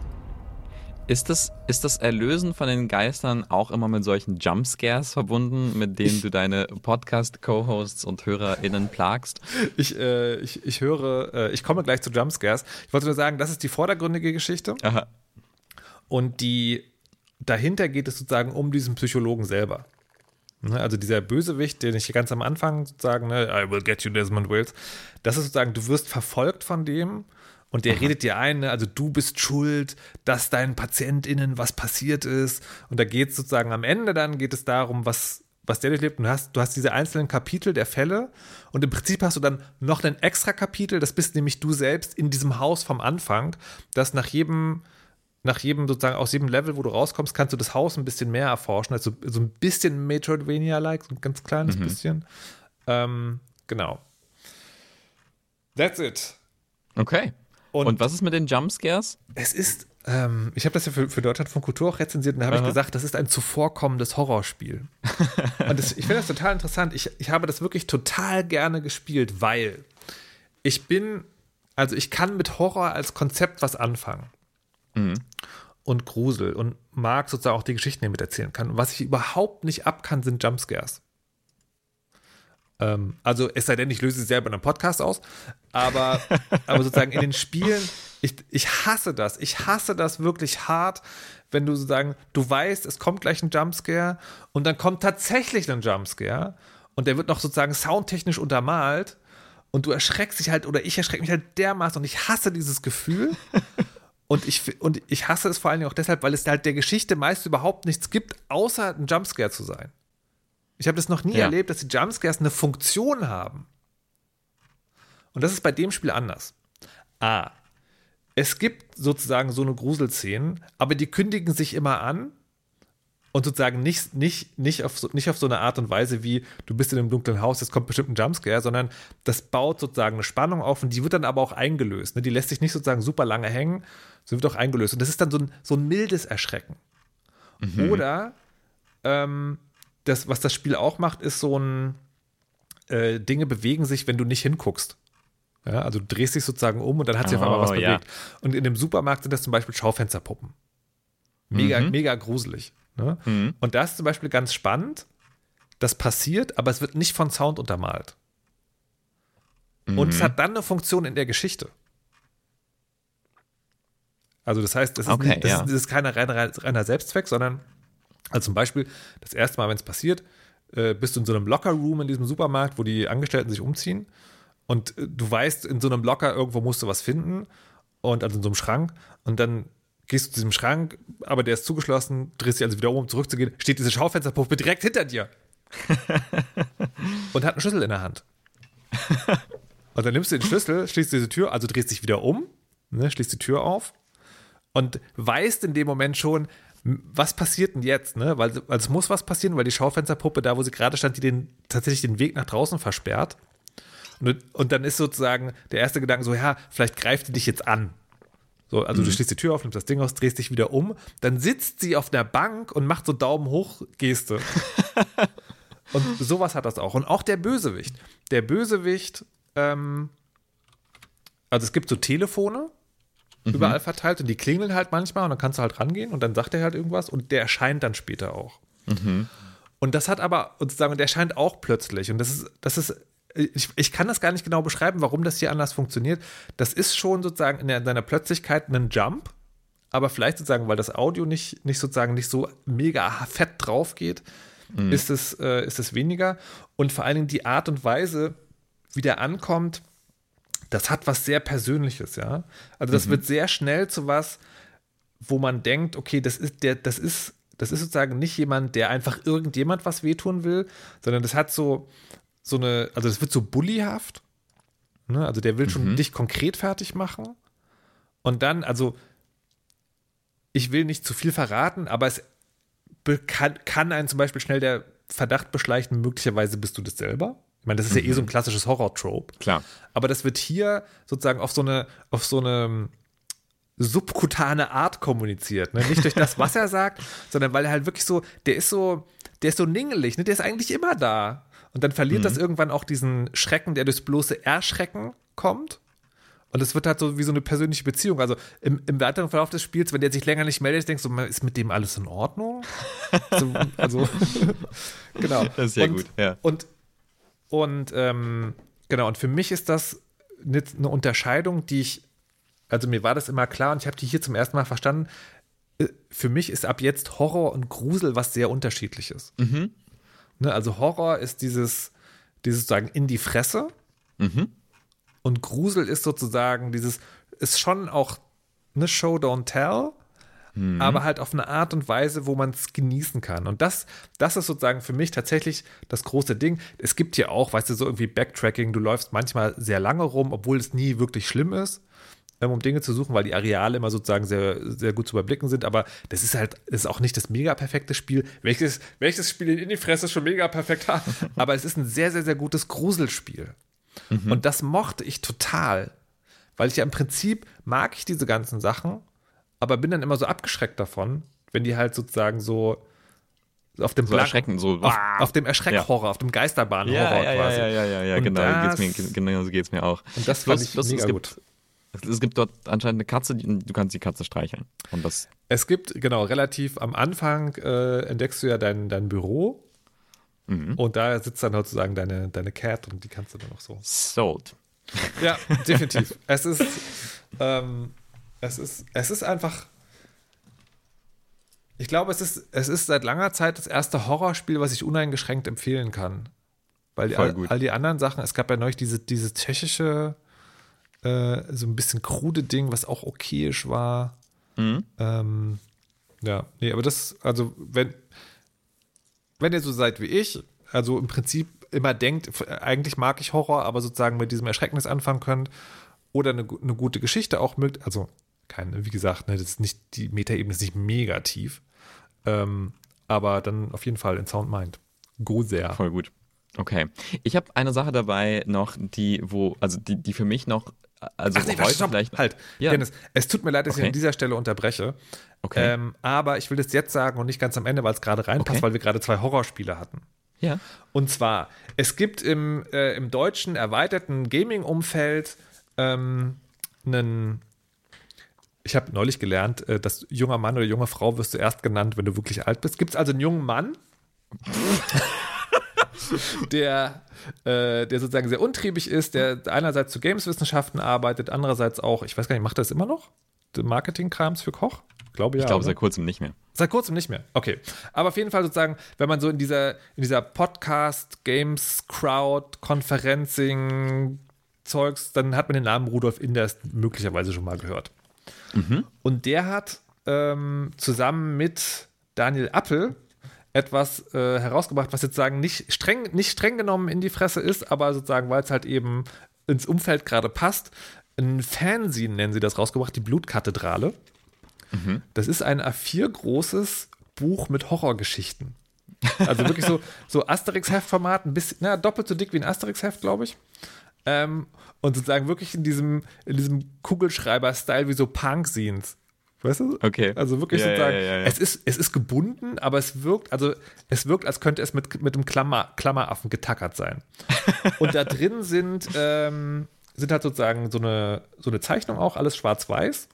S1: Ist das, ist das Erlösen von den Geistern auch immer mit solchen Jumpscares verbunden, mit denen du deine Podcast-Co-Hosts und HörerInnen plagst?
S2: Ich, äh, ich, ich höre, äh, ich komme gleich zu Jumpscares. Ich wollte nur sagen, das ist die vordergründige Geschichte.
S1: Aha.
S2: Und die dahinter geht es sozusagen um diesen Psychologen selber. Ne, Also dieser Bösewicht, den ich ganz am Anfang sozusagen, ne, I will get you, Desmond Wills, das ist sozusagen, du wirst verfolgt von dem Und der redet dir ein, ne, also du bist schuld, dass deinen PatientInnen was passiert ist. Und da geht es sozusagen am Ende dann, geht es darum, was, was der durchlebt. Und du hast, du hast diese einzelnen Kapitel der Fälle. Und im Prinzip hast du dann noch ein extra Kapitel, das bist nämlich du selbst in diesem Haus vom Anfang, das nach jedem, nach jedem sozusagen aus jedem Level, wo du rauskommst, kannst du das Haus ein bisschen mehr erforschen. Also so ein bisschen Metroidvania-like, so ein ganz kleines bisschen. Ähm, genau. That's it.
S1: Okay.
S2: Und-
S1: Und, was ist mit den Jumpscares?
S2: Es ist, ähm, ich habe das ja für, für Deutschland von Kultur auch rezensiert und da habe ich gesagt, das ist ein zuvorkommendes Horrorspiel. und das, ich finde das total interessant. Ich, ich habe das wirklich total gerne gespielt, weil ich bin, also ich kann mit Horror als Konzept was anfangen. Und Grusel und mag sozusagen auch die Geschichten, die er mit erzählen kann. Und was ich überhaupt nicht ab kann, sind Jumpscares. Ähm, also es sei denn, ich löse sie selber in einem Podcast aus, aber, aber sozusagen in den Spielen, ich, ich hasse das. Ich hasse das wirklich hart, wenn du sozusagen, du weißt, es kommt gleich ein Jumpscare und dann kommt tatsächlich ein Jumpscare und der wird noch sozusagen soundtechnisch untermalt und du erschreckst dich halt, oder ich erschrecke mich halt dermaßen und ich hasse dieses Gefühl. Und ich, und ich hasse es vor allen Dingen auch deshalb, weil es halt der Geschichte meist überhaupt nichts gibt, außer ein Jumpscare zu sein. Ich habe das noch nie
S1: Ja.
S2: erlebt, dass die Jumpscares eine Funktion haben. Und das ist bei dem Spiel anders. A. Es gibt sozusagen so eine Gruselszenen, aber die kündigen sich immer an und sozusagen nicht, nicht, nicht, auf so, nicht auf so eine Art und Weise wie, du bist in einem dunklen Haus, es kommt bestimmt ein Jumpscare, sondern das baut sozusagen eine Spannung auf und die wird dann aber auch eingelöst. Ne? Die lässt sich nicht sozusagen super lange hängen, sie wird auch eingelöst. Und das ist dann so ein, so ein mildes Erschrecken. Oder ähm, das, was das Spiel auch macht, ist so ein äh, Dinge bewegen sich, wenn du nicht hinguckst. Ja, also du drehst dich sozusagen um und dann hat sich auf einmal was
S1: Oh, ja.
S2: bewegt. Und in dem Supermarkt sind das zum Beispiel Schaufensterpuppen. Mega,
S1: Mhm.
S2: mega gruselig. Ne? Und das ist zum Beispiel ganz spannend. Das passiert, aber es wird nicht von Sound untermalt. Und es hat dann eine Funktion in der Geschichte. Also das heißt, das ist,
S1: Okay,
S2: nicht, das
S1: ja.
S2: das ist kein reiner, reiner Selbstzweck, sondern also zum Beispiel das erste Mal, wenn es passiert, äh, bist du in so einem Locker-Room in diesem Supermarkt, wo die Angestellten sich umziehen und äh, du weißt, in so einem Locker irgendwo musst du was finden und also in so einem Schrank und dann gehst du zu diesem Schrank, aber der ist zugeschlossen, drehst dich also wieder um, um zurückzugehen, steht diese Schaufensterpuppe direkt hinter dir und hat einen Schlüssel in der Hand. Und dann nimmst du den Schlüssel, schließt diese Tür, also drehst dich wieder um, ne, schließt die Tür auf und weißt in dem Moment schon, was passiert denn jetzt, ne? Weil, weil es muss was passieren, weil die Schaufensterpuppe, da wo sie gerade stand, die den tatsächlich den Weg nach draußen versperrt. Und, und dann ist sozusagen der erste Gedanke so, ja, vielleicht greift die dich jetzt an. So, also du schließt die Tür auf, nimmst das Ding aus, drehst dich wieder um, dann sitzt sie auf der Bank und macht so Daumen hoch Geste. und sowas hat das auch. Und auch der Bösewicht. Der Bösewicht, ähm, also es gibt so Telefone, überall verteilt und die klingeln halt manchmal und dann kannst du halt rangehen und dann sagt er halt irgendwas und der erscheint dann später auch. Und das hat aber sozusagen, der erscheint auch plötzlich und das ist, das ist, ich, ich kann das gar nicht genau beschreiben, warum das hier anders funktioniert. Das ist schon sozusagen in, der, in seiner Plötzlichkeit ein Jump, aber vielleicht sozusagen, weil das Audio nicht, nicht sozusagen nicht so mega fett drauf geht, ist, es, äh, ist es weniger. Und vor allen Dingen die Art und Weise, wie der ankommt, das hat was sehr Persönliches, ja. Also das wird sehr schnell zu was, wo man denkt, okay, das ist der, das ist, das ist sozusagen nicht jemand, der einfach irgendjemand was wehtun will, sondern das hat so, so eine, also das wird so bullyhaft. Ne? Also der will schon dich konkret fertig machen. Und dann, also ich will nicht zu viel verraten, aber es kann, kann einen zum Beispiel schnell der Verdacht beschleichen, möglicherweise bist du das selber. Ich meine, das ist ja eh so ein klassisches Horror-Trope.
S1: Klar.
S2: Aber das wird hier sozusagen auf so eine, auf so eine ähm, subkutane Art kommuniziert. Ne? Nicht durch das, was er sagt, sondern weil er halt wirklich so, der ist so, der ist so ningelig, ne? der ist eigentlich immer da. Und dann verliert das irgendwann auch diesen Schrecken, der durchs bloße Erschrecken kommt. Und es wird halt so wie so eine persönliche Beziehung. Also im, im weiteren Verlauf des Spiels, wenn der sich länger nicht meldet, denkst du, ist mit dem alles in Ordnung? so, also, genau.
S1: Das ist sehr
S2: und,
S1: gut, ja.
S2: Und, und ähm, genau, und für mich ist das eine, eine Unterscheidung, die ich, also mir war das immer klar und ich habe die hier zum ersten Mal verstanden. Äh, Für mich ist ab jetzt Horror und Grusel was sehr unterschiedliches. Ne, also Horror ist dieses, dieses sozusagen in die Fresse. Und Grusel ist sozusagen dieses ist schon auch eine Show Don't Tell, aber halt auf eine Art und Weise, wo man es genießen kann. Und das, das ist sozusagen für mich tatsächlich das große Ding. Es gibt hier auch, weißt du, so irgendwie Backtracking, du läufst manchmal sehr lange rum, obwohl es nie wirklich schlimm ist ähm, um Dinge zu suchen, weil die Areale immer sozusagen sehr, sehr gut zu überblicken sind. Aber das ist halt, das ist auch nicht das mega perfekte Spiel. Welches, welches Spiel in die Fresse schon mega perfekt hat. Aber es ist ein sehr, sehr, sehr gutes Gruselspiel. Und das mochte ich total. Weil ich ja im Prinzip mag ich diese ganzen Sachen, aber bin dann immer so abgeschreckt davon, wenn die halt sozusagen so auf dem
S1: So
S2: Blank-
S1: erschrecken, so.
S2: auf, auf dem Erschreckhorror, auf dem Geisterbahnhorror
S1: ja, ja,
S2: quasi.
S1: ja, ja, ja, ja,
S2: Und
S1: genau,
S2: das-
S1: geht's mir, genau so geht es mir auch.
S2: Und das fand
S1: Plus-
S2: ich mega
S1: es gibt,
S2: gut.
S1: Es gibt dort anscheinend eine Katze, die, du kannst die Katze streicheln. Und das
S2: Es gibt, genau, relativ am Anfang äh, entdeckst du ja dein, dein Büro
S1: Mhm.
S2: und da sitzt dann sozusagen deine, deine Cat und die kannst du dann auch so.
S1: sold.
S2: Ja, definitiv. es ist, ähm, es ist, es ist einfach. Ich glaube, es ist, es ist seit langer Zeit das erste Horrorspiel, was ich uneingeschränkt empfehlen kann. Weil die, all, all die anderen Sachen, es gab ja neulich diese, diese tschechische, äh, so ein bisschen krude Ding, was auch okayisch war.
S1: Mhm.
S2: Ähm, ja, nee, aber das, also, wenn, wenn ihr so seid wie ich, also im Prinzip immer denkt, eigentlich mag ich Horror, aber sozusagen mit diesem Erschrecknis anfangen könnt oder eine, eine gute Geschichte auch mögt, also keine, wie gesagt, ne, das ist nicht, die Metaebene ist nicht mega tief, ähm, aber dann auf jeden Fall in Sound Mind. Go sehr.
S1: Voll gut. Okay. Ich habe eine Sache dabei noch, die, wo, also die, die für mich noch, also
S2: Ach nee,
S1: heute
S2: stopp,
S1: vielleicht.
S2: halt.
S1: Ja.
S2: Dennis, es tut mir leid, dass ich
S1: Okay.
S2: an dieser Stelle unterbreche.
S1: Okay.
S2: Ähm, aber ich will das jetzt sagen und nicht ganz am Ende, weil es gerade reinpasst,
S1: Okay.
S2: weil wir gerade zwei Horrorspiele hatten.
S1: Ja.
S2: Und zwar, es gibt im, äh, im deutschen erweiterten Gaming-Umfeld ähm, einen. Ich habe neulich gelernt, äh, dass junger Mann oder junge Frau wirst du erst genannt, wenn du wirklich alt bist. Gibt es also einen jungen Mann, der, äh, der sozusagen sehr untriebig ist, der einerseits zu Gameswissenschaften arbeitet, andererseits auch, ich weiß gar nicht, macht er das immer noch? Marketing-Krams für Koch? Ich glaube ja.
S1: Ich glaube seit kurzem nicht mehr.
S2: Seit kurzem nicht mehr. Okay. Aber auf jeden Fall sozusagen, wenn man so in dieser, in dieser Podcast, Games, Crowd, Konferencing, Zeugs, dann hat man den Namen Rudolf Inders möglicherweise schon mal gehört. Und der hat ähm, zusammen mit Daniel Appel etwas äh, herausgebracht, was jetzt sagen nicht streng, nicht streng genommen in die Fresse ist, aber sozusagen, weil es halt eben ins Umfeld gerade passt. Ein Fanzine nennen sie das rausgebracht, die Blutkathedrale. Das ist ein A4 großes Buch mit Horrorgeschichten. Also wirklich so, so Asterix-Heftformat, ein bisschen, na, doppelt so dick wie ein Asterix-Heft, glaube ich. Ähm, und sozusagen wirklich in diesem, in diesem Kugelschreiber-Style wie so Punk-Scenes. Weißt du?
S1: Okay.
S2: Also wirklich
S1: Ja,
S2: sozusagen,
S1: ja, ja, ja.
S2: Es, ist, es ist gebunden, aber es wirkt, also es wirkt, als könnte es mit, mit einem Klammer, Klammeraffen getackert sein. Und da drin sind, ähm, sind halt sozusagen so eine, so eine Zeichnung auch, alles schwarz-weiß.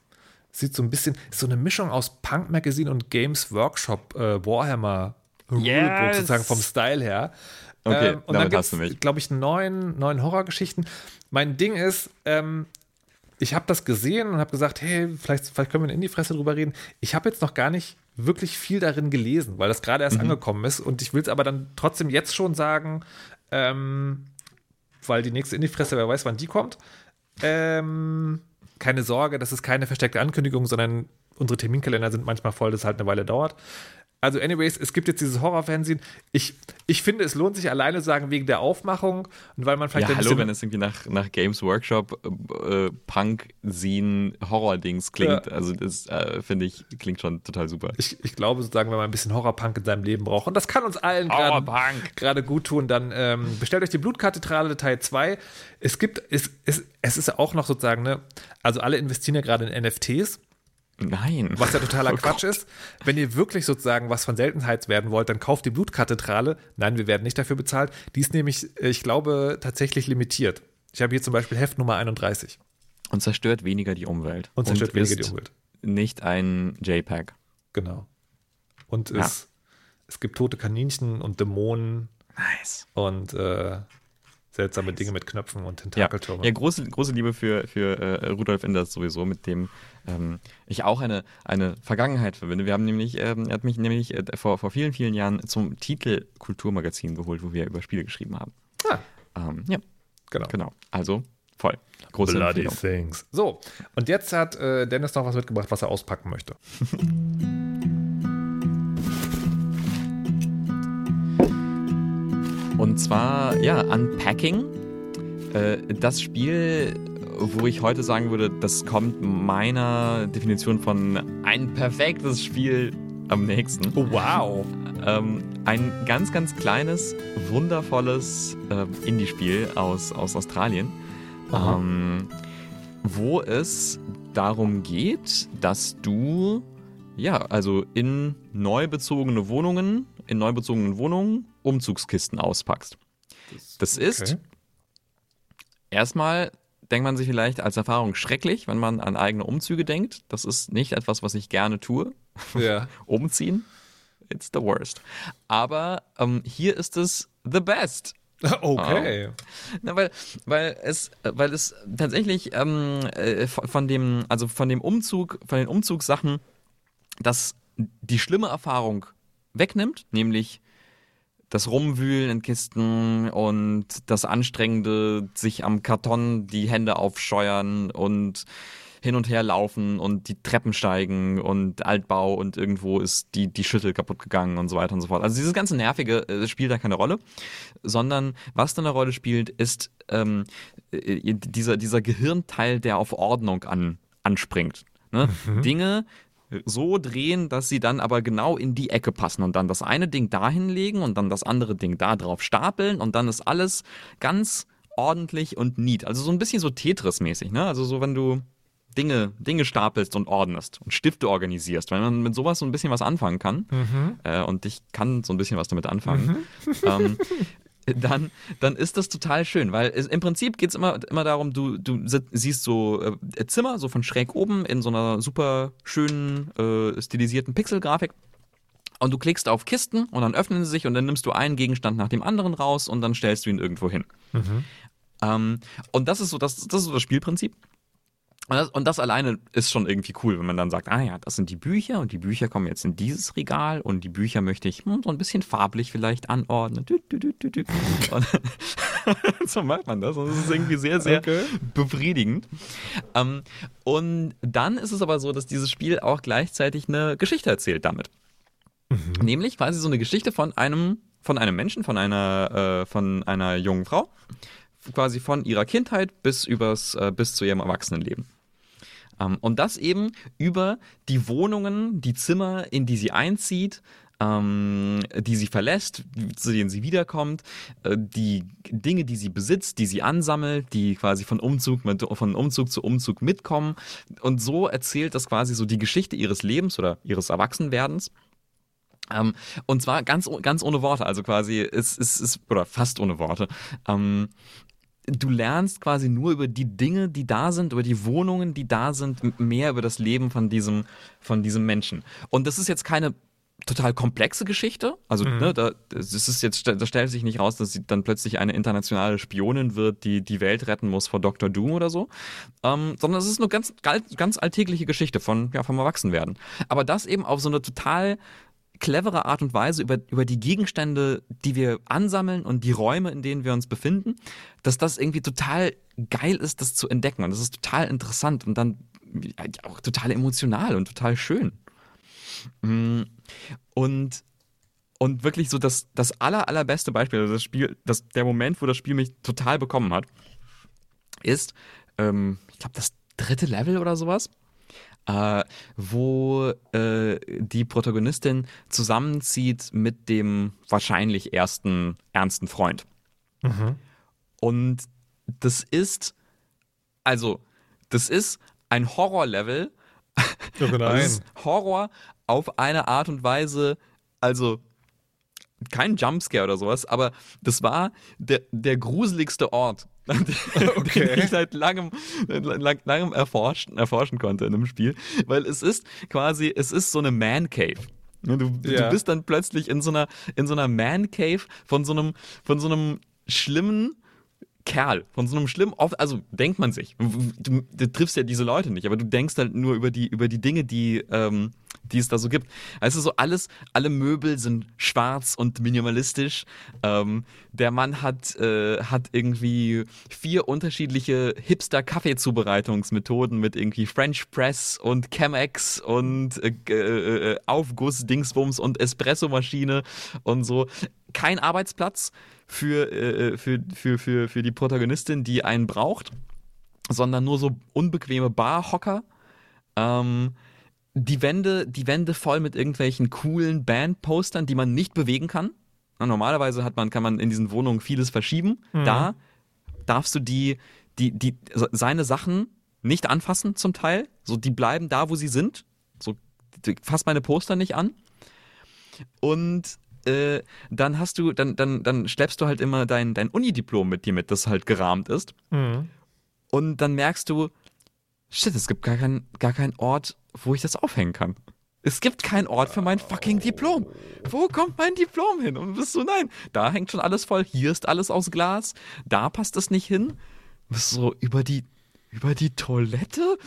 S2: Sieht so ein bisschen, ist so eine Mischung aus Punk Magazine und Games Workshop äh, Warhammer Rulebook
S1: Yes!
S2: sozusagen vom Style her. Ähm,
S1: Okay,
S2: und
S1: damit
S2: dann
S1: hast du mich.
S2: glaube ich, neun, neun Horrorgeschichten. Mein Ding ist, ähm, ich habe das gesehen und habe gesagt, hey, vielleicht, vielleicht können wir in die Fresse drüber reden. Ich habe jetzt noch gar nicht wirklich viel darin gelesen, weil das gerade
S1: Mhm.
S2: erst angekommen ist. Und ich will es aber dann trotzdem jetzt schon sagen, ähm, weil die nächste in die Fresse, wer weiß, wann die kommt. Ähm, keine Sorge, das ist keine versteckte Ankündigung, sondern unsere Terminkalender sind manchmal voll, das halt eine Weile dauert. Also, anyways, es gibt jetzt dieses Horrorfernsehen. Ich, ich finde, es lohnt sich alleine zu sagen, wegen der Aufmachung und weil man vielleicht
S1: Ja, hallo, wenn es irgendwie nach, nach Games Workshop, äh, Punk, Scene, Horror-Dings klingt.
S2: Ja.
S1: Also das äh, finde ich, klingt schon total super.
S2: ich, ich glaube sozusagen, wenn man ein bisschen Horrorpunk in seinem Leben braucht, und das kann uns allen gerade gut tun, dann ähm, bestellt euch die Blutkathedrale Teil 2. Es gibt, es, es, es ist auch noch sozusagen, ne, also alle investieren ja gerade in NFTs,
S1: Nein.
S2: was ja totaler
S1: Oh
S2: Quatsch ist. Wenn ihr wirklich sozusagen was von Seltenheit werden wollt, dann kauft die Blutkathedrale. Nein, wir werden nicht dafür bezahlt. Die ist nämlich, äh, ich glaube, tatsächlich limitiert. Ich habe hier zum Beispiel Heft Nummer 31
S1: Und zerstört weniger die Umwelt.
S2: und zerstört weniger die Umwelt.
S1: Nicht ein JPEG.
S2: Genau. Und
S1: Ja.
S2: es, es gibt tote Kaninchen und Dämonen
S1: Nice.
S2: und äh, seltsame Dinge mit Knöpfen und
S1: Ja,
S2: Tentakeltürmen.
S1: ja große, große Liebe für, für äh, Rudolf Enders sowieso, mit dem ähm, ich auch eine, eine Vergangenheit verbinde. Wir haben nämlich, ähm, er hat mich nämlich äh, vor, vor vielen, vielen Jahren zum Titel Kulturmagazin geholt, wo wir über Spiele geschrieben haben.
S2: Ah,
S1: Ähm, ja,
S2: genau.
S1: genau. Also voll. Große
S2: Bloody
S1: Empfehlung.
S2: Things. So, und jetzt hat äh, Dennis noch was mitgebracht, was er auspacken möchte.
S1: Und zwar, ja, Unpacking. Äh, das Spiel, wo ich heute sagen würde, das kommt meiner Definition von ein perfektes Spiel am nächsten.
S2: Oh, wow.
S1: Ähm, ein ganz, ganz kleines, wundervolles äh, Indie-Spiel aus, aus Australien, ähm, wo es darum geht, dass du, ja, also in neu bezogene Wohnungen, in neu bezogenen Wohnungen Umzugskisten auspackst. Das ist
S2: Okay.
S1: erstmal denkt man sich vielleicht als Erfahrung schrecklich, wenn man an eigene Umzüge denkt. Das ist nicht etwas, was ich gerne tue.
S2: Ja.
S1: Umziehen, it's the worst. Aber ähm, hier ist es the best.
S2: Okay.
S1: Na, weil, weil es, weil es tatsächlich ähm, äh, von dem, also von dem Umzug, von den Umzugssachen, das die schlimme Erfahrung wegnimmt, nämlich das Rumwühlen in Kisten und das anstrengende, sich am Karton die Hände aufscheuern und hin und her laufen und die Treppen steigen und Altbau und irgendwo ist die, die Schüttel kaputt gegangen und so weiter und so fort. Also dieses ganze Nervige äh, spielt da keine Rolle, sondern was da eine Rolle spielt, ist ähm, äh, dieser, dieser Gehirnteil, der auf Ordnung an, anspringt. Ne? Dinge so drehen, dass sie dann aber genau in die Ecke passen und dann das eine Ding dahin legen und dann das andere Ding da drauf stapeln und dann ist alles ganz ordentlich und neat. Also so ein bisschen so Tetris-mäßig, ne? Also so, wenn du Dinge, Dinge stapelst und ordnest und Stifte organisierst, wenn man mit sowas so ein bisschen was anfangen kann, äh, und ich kann so ein bisschen was damit anfangen, ähm, dann, dann ist das total schön, weil es, im Prinzip geht es immer, immer darum, du, du si- siehst so äh, Zimmer, so von schräg oben in so einer super schönen, äh, stilisierten Pixelgrafik. Und du klickst auf Kisten und dann öffnen sie sich und dann nimmst du einen Gegenstand nach dem anderen raus und dann stellst du ihn irgendwo hin. Ähm, und das ist so das, das ist so das Spielprinzip. Und das, und das alleine ist schon irgendwie cool, wenn man dann sagt, ah ja, das sind die Bücher und die Bücher kommen jetzt in dieses Regal und die Bücher möchte ich hm, so ein bisschen farblich vielleicht anordnen. Dü, dü. Und so macht man das und das ist irgendwie sehr, sehr
S2: Okay.
S1: befriedigend. Ähm, und dann ist es aber so, dass dieses Spiel auch gleichzeitig eine Geschichte erzählt damit. Nämlich quasi so eine Geschichte von einem, von einem Menschen, von einer, äh, von einer jungen Frau, quasi von ihrer Kindheit bis übers, äh, bis zu ihrem Erwachsenenleben. Ähm, und das eben über die Wohnungen, die Zimmer, in die sie einzieht, ähm, die sie verlässt, zu denen sie wiederkommt, äh, die Dinge, die sie besitzt, die sie ansammelt, die quasi von Umzug, mit, von Umzug zu Umzug mitkommen. Und so erzählt das quasi so die Geschichte ihres Lebens oder ihres Erwachsenwerdens. Ähm, und zwar ganz, ganz ohne Worte, also quasi, es ist, ist, oder fast ohne Worte. Ähm, du lernst quasi nur über die Dinge, die da sind, über die Wohnungen, die da sind, mehr über das Leben von diesem, von diesem Menschen. Und das ist jetzt keine total komplexe Geschichte. Also, ne, da, das ist jetzt, da stellt sich nicht raus, dass sie dann plötzlich eine internationale Spionin wird, die die Welt retten muss vor Dr. Doom oder so. Ähm, sondern es ist eine ganz, ganz alltägliche Geschichte von, ja, vom Erwachsenwerden. Aber das eben auf so eine total clevere Art und Weise über, über die Gegenstände, die wir ansammeln und die Räume, in denen wir uns befinden, dass das irgendwie total geil ist, das zu entdecken. Und das ist total interessant und dann auch total emotional und total schön. Mm, Und, und wirklich so das, das aller, allerbeste Beispiel, also das Spiel, das, der Moment, wo das Spiel mich total bekommen hat, ist, ähm, ich glaube, das dritte Level oder sowas äh, wo äh, die Protagonistin zusammenzieht mit dem wahrscheinlich ersten ernsten Freund. Und das ist, also, das ist ein Horrorlevel.
S2: Oh
S1: Das ist Horror auf eine Art und Weise, also kein Jumpscare oder sowas, aber das war der, der gruseligste Ort, den ich seit langem, lang, langem erforschen, erforschen konnte in einem Spiel. Weil es ist quasi, es ist so eine Man Cave. Du, du
S2: Ja.
S1: bist dann plötzlich in so einer, in so einer Man Cave von so einem, von so einem schlimmen Kerl, von so einem schlimmen, oft, also denkt man sich. Du, du triffst ja diese Leute nicht, aber du denkst halt nur über die, über die Dinge, die, ähm, die es da so gibt. Also so alles, alle Möbel sind schwarz und minimalistisch. Ähm, der Mann hat, äh, hat irgendwie vier unterschiedliche Hipster-Kaffeezubereitungsmethoden mit irgendwie French Press und Chemex und äh, äh, Aufguss, Dingsbums und Espressomaschine und so. Kein Arbeitsplatz für, äh, für, für, für, für die Protagonistin, die einen braucht, sondern nur so unbequeme Barhocker. Ähm, die Wände, die Wände voll mit irgendwelchen coolen Bandpostern, die man nicht bewegen kann. Normalerweise hat man, kann man in diesen Wohnungen vieles verschieben. Da darfst du die, die, die, seine Sachen nicht anfassen zum Teil. So, die bleiben da, wo sie sind. So, fass meine Poster nicht an. Und äh, dann hast du, dann, dann, dann schleppst du halt immer dein, dein Unidiplom mit dir mit, das halt gerahmt ist. Und dann merkst du, shit, es gibt gar, kein, gar keinen Ort, wo ich das aufhängen kann. Es gibt keinen Ort für mein fucking Diplom. Wo kommt mein Diplom hin? Und du bist so, nein, da hängt schon alles voll, hier ist alles aus Glas, da passt es nicht hin. Du bist so über die, über die Toilette?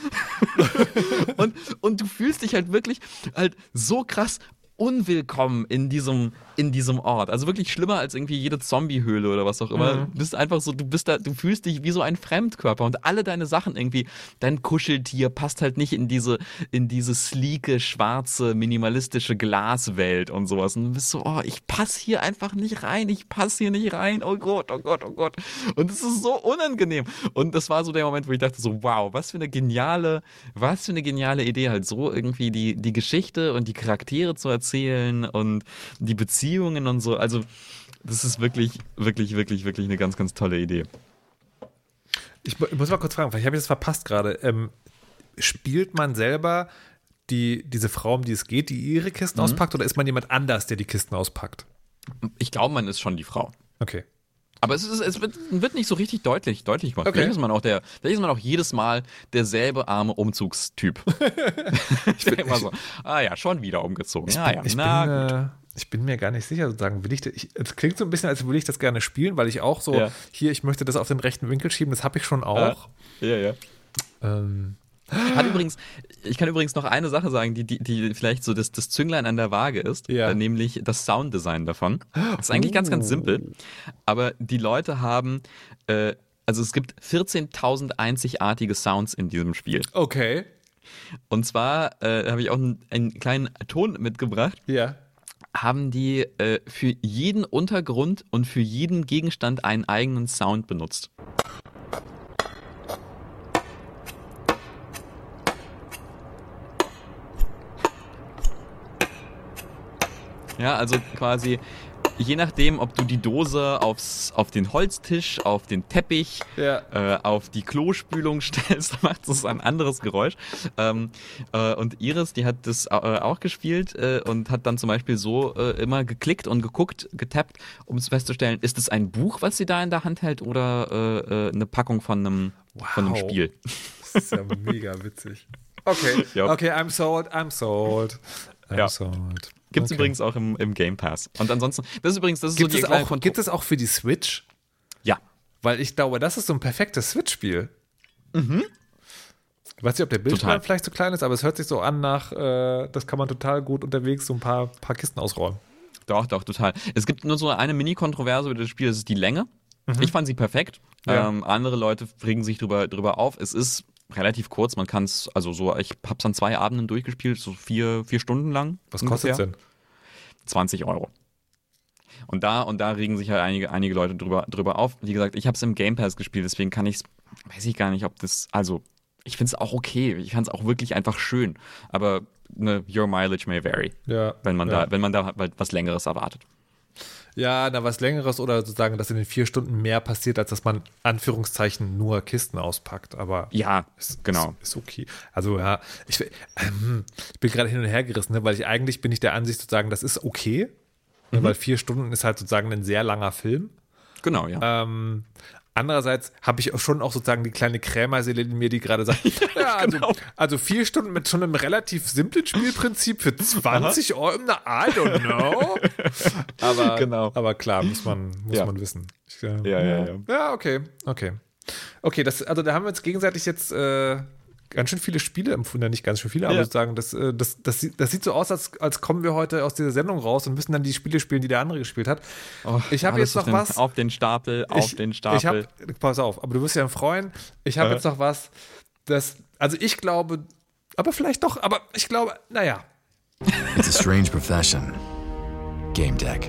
S1: und, und du fühlst dich halt wirklich halt so krass unwillkommen in diesem, in diesem Ort. Also wirklich schlimmer als irgendwie jede Zombiehöhle oder was auch immer. Du bist einfach so, du bist da, du fühlst dich wie so ein Fremdkörper und alle deine Sachen irgendwie, dein Kuscheltier passt halt nicht in diese, in diese sleeke, schwarze, minimalistische Glaswelt und sowas. Und du bist so, oh, ich passe hier einfach nicht rein, ich passe hier nicht rein, oh Gott, oh Gott, oh Gott. Und es ist so unangenehm. Und das war so der Moment, wo ich dachte so, wow, was für eine geniale, was für eine geniale Idee, halt so irgendwie die, die Geschichte und die Charaktere zu erzählen und die Beziehungen und so. Also, das ist wirklich, wirklich, wirklich, wirklich eine ganz, ganz tolle Idee.
S2: Ich, ich muss mal kurz fragen, vielleicht habe ich das verpasst gerade. Ähm, spielt man selber die, diese Frau, um die es geht, die ihre Kisten auspackt, oder ist man jemand anders, der die Kisten auspackt?
S1: Ich glaube, man ist schon die Frau.
S2: Okay.
S1: Aber es, ist, es wird, wird nicht so richtig deutlich, deutlich gemacht.
S2: Okay.
S1: Vielleicht ist man auch der, vielleicht ist man auch jedes Mal derselbe arme Umzugstyp. ich bin immer so, ah ja, schon wieder umgezogen. Ja, ja,
S2: ich,
S1: na
S2: bin, äh, ich bin mir gar nicht sicher, sozusagen, will ich, ich es klingt so ein bisschen, als würde ich das gerne spielen, weil ich auch so,
S1: Ja.
S2: hier, ich möchte das auf den rechten Winkel schieben, das habe ich schon auch.
S1: Ja, ja.
S2: Ähm,
S1: Hat übrigens, ich kann übrigens noch eine Sache sagen, die, die, die vielleicht so das, das Zünglein an der Waage ist,
S2: Ja.
S1: äh, nämlich das Sounddesign davon. Das ist eigentlich ganz, ganz simpel. Aber die Leute haben, äh, also es gibt 14.000 einzigartige Sounds in diesem Spiel.
S2: okay.
S1: Und zwar äh, habe ich auch einen, einen kleinen Ton mitgebracht.
S2: Ja.
S1: haben die äh, für jeden Untergrund und für jeden Gegenstand einen eigenen Sound benutzt. Ja, also quasi je nachdem, ob du die Dose aufs, auf den Holztisch, auf den Teppich,
S2: Ja.
S1: äh, auf die Klospülung stellst, macht es ein anderes Geräusch. Ähm, äh, und Iris, die hat das äh, auch gespielt äh, und hat dann zum Beispiel so äh, immer geklickt und geguckt, getappt, um es festzustellen, ist es ein Buch, was sie da in der Hand hält oder äh, eine Packung von einem, von einem
S2: Wow.
S1: Spiel.
S2: Das ist ja mega witzig. Okay.
S1: Ja.
S2: Okay, I'm sold, I'm sold. I'm
S1: Ja.
S2: sold.
S1: Gibt's
S2: okay.
S1: übrigens auch im, im Game Pass. Und ansonsten, das ist übrigens, das ist
S2: Gibt,
S1: so die
S2: es auch,
S1: Kontro-
S2: gibt es auch für die Switch?
S1: Ja.
S2: Weil ich glaube, das ist so ein perfektes Switch-Spiel. Mhm. Ich weiß nicht, ob der Bildschirm vielleicht zu klein ist, aber es hört sich so an nach, äh, das kann man total gut unterwegs so ein paar, paar Kisten ausräumen.
S1: Doch, doch, total. Es gibt nur so eine Mini-Kontroverse über das Spiel, das ist die Länge. Ich fand sie perfekt.
S2: Ja.
S1: Ähm, andere Leute regen sich drüber, drüber auf. Es ist relativ kurz, man kann es, also so, ich hab's an zwei Abenden durchgespielt, so vier, vier Stunden lang.
S2: Was kostet es denn?
S1: 20 Euro. Und da, und da regen sich halt einige, einige Leute drüber, drüber auf. Wie gesagt, ich habe es im Game Pass gespielt, deswegen kann ich weiß ich gar nicht, ob das, also, ich finde es auch okay. Ich fand es auch wirklich einfach schön. Aber ne, your mileage may vary,
S2: Ja.
S1: wenn man
S2: ja.
S1: da, wenn man da halt was Längeres erwartet.
S2: Ja, na, was Längeres oder sozusagen, dass in den vier Stunden mehr passiert, als dass man Anführungszeichen nur Kisten auspackt. Aber
S1: Ja,
S2: ist,
S1: genau.
S2: Ist, ist okay. Also ja, ich, ähm, ich bin gerade hin und her gerissen, ne, weil ich eigentlich bin ich der Ansicht sozusagen, das ist okay,
S1: Mhm.
S2: ne, weil vier Stunden ist halt sozusagen ein sehr langer Film.
S1: Genau, ja.
S2: Ähm, andererseits habe ich auch schon auch sozusagen die kleine Krämerseele in mir, die gerade sagt, ja, also,
S1: genau.
S2: also vier Stunden mit schon einem relativ simplen Spielprinzip für 20 Euro, na, I don't know. Aber,
S1: Genau.
S2: aber klar, muss man, muss
S1: Ja.
S2: man wissen. Ich, äh,
S1: Ja, ja, ja.
S2: Ja, okay, okay. Okay, das, also da haben wir uns gegenseitig jetzt äh, ganz schön viele Spiele empfunden, ja, nicht ganz schön viele, aber
S1: Ja.
S2: sozusagen, das, äh, das, das, sieht- das sieht so aus, als, als kommen wir heute aus dieser Sendung raus und müssen dann die Spiele spielen, die der andere gespielt hat.
S1: Oh,
S2: ich habe jetzt noch was.
S1: Auf den Stapel, auf
S2: ich,
S1: den Stapel.
S2: Ich hab, pass auf, aber du wirst dich dann freuen. Ich habe
S1: Äh.
S2: jetzt noch was, das, also ich glaube, aber vielleicht doch, aber ich glaube, naja.
S6: It's a strange profession. Game deck.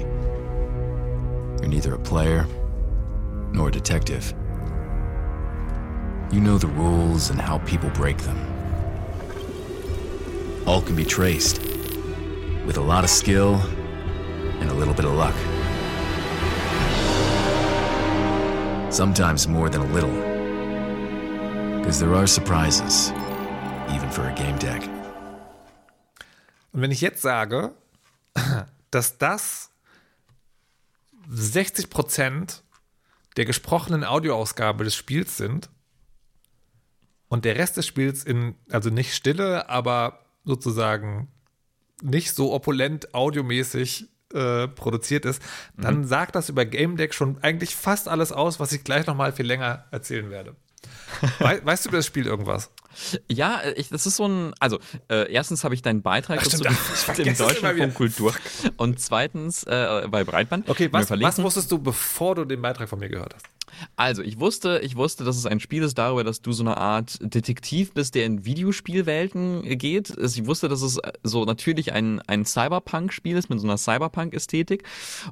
S6: You're neither a player nor a detective. You know the rules and how people break them. All can be traced with a lot of skill and a little bit of luck. Sometimes more than a little. Because there are surprises, even for a game deck.
S2: Und wenn ich jetzt sage, dass das 60% der gesprochenen Audioausgabe des Spiels sind und der Rest des Spiels in, also nicht Stille, aber sozusagen nicht so opulent audiomäßig äh, produziert ist, dann sagt das über Game Deck schon eigentlich fast alles aus, was ich gleich nochmal viel länger erzählen werde. Wei weißt du über das Spiel irgendwas?
S1: Ja, ich, das ist so ein. Also, äh, erstens habe ich deinen Beitrag
S2: Ach, stimmt, es immer wieder.
S1: Deutschlandfunk Kultur. Und zweitens äh, bei Breitband.
S2: Okay, was, was wusstest du, bevor du den Beitrag von mir gehört hast?
S1: Also, ich wusste, ich wusste, dass es ein Spiel ist darüber, dass du so eine Art Detektiv bist, der in Videospielwelten geht. Ich wusste, dass es so natürlich ein, ein Cyberpunk-Spiel ist mit so einer Cyberpunk-Ästhetik.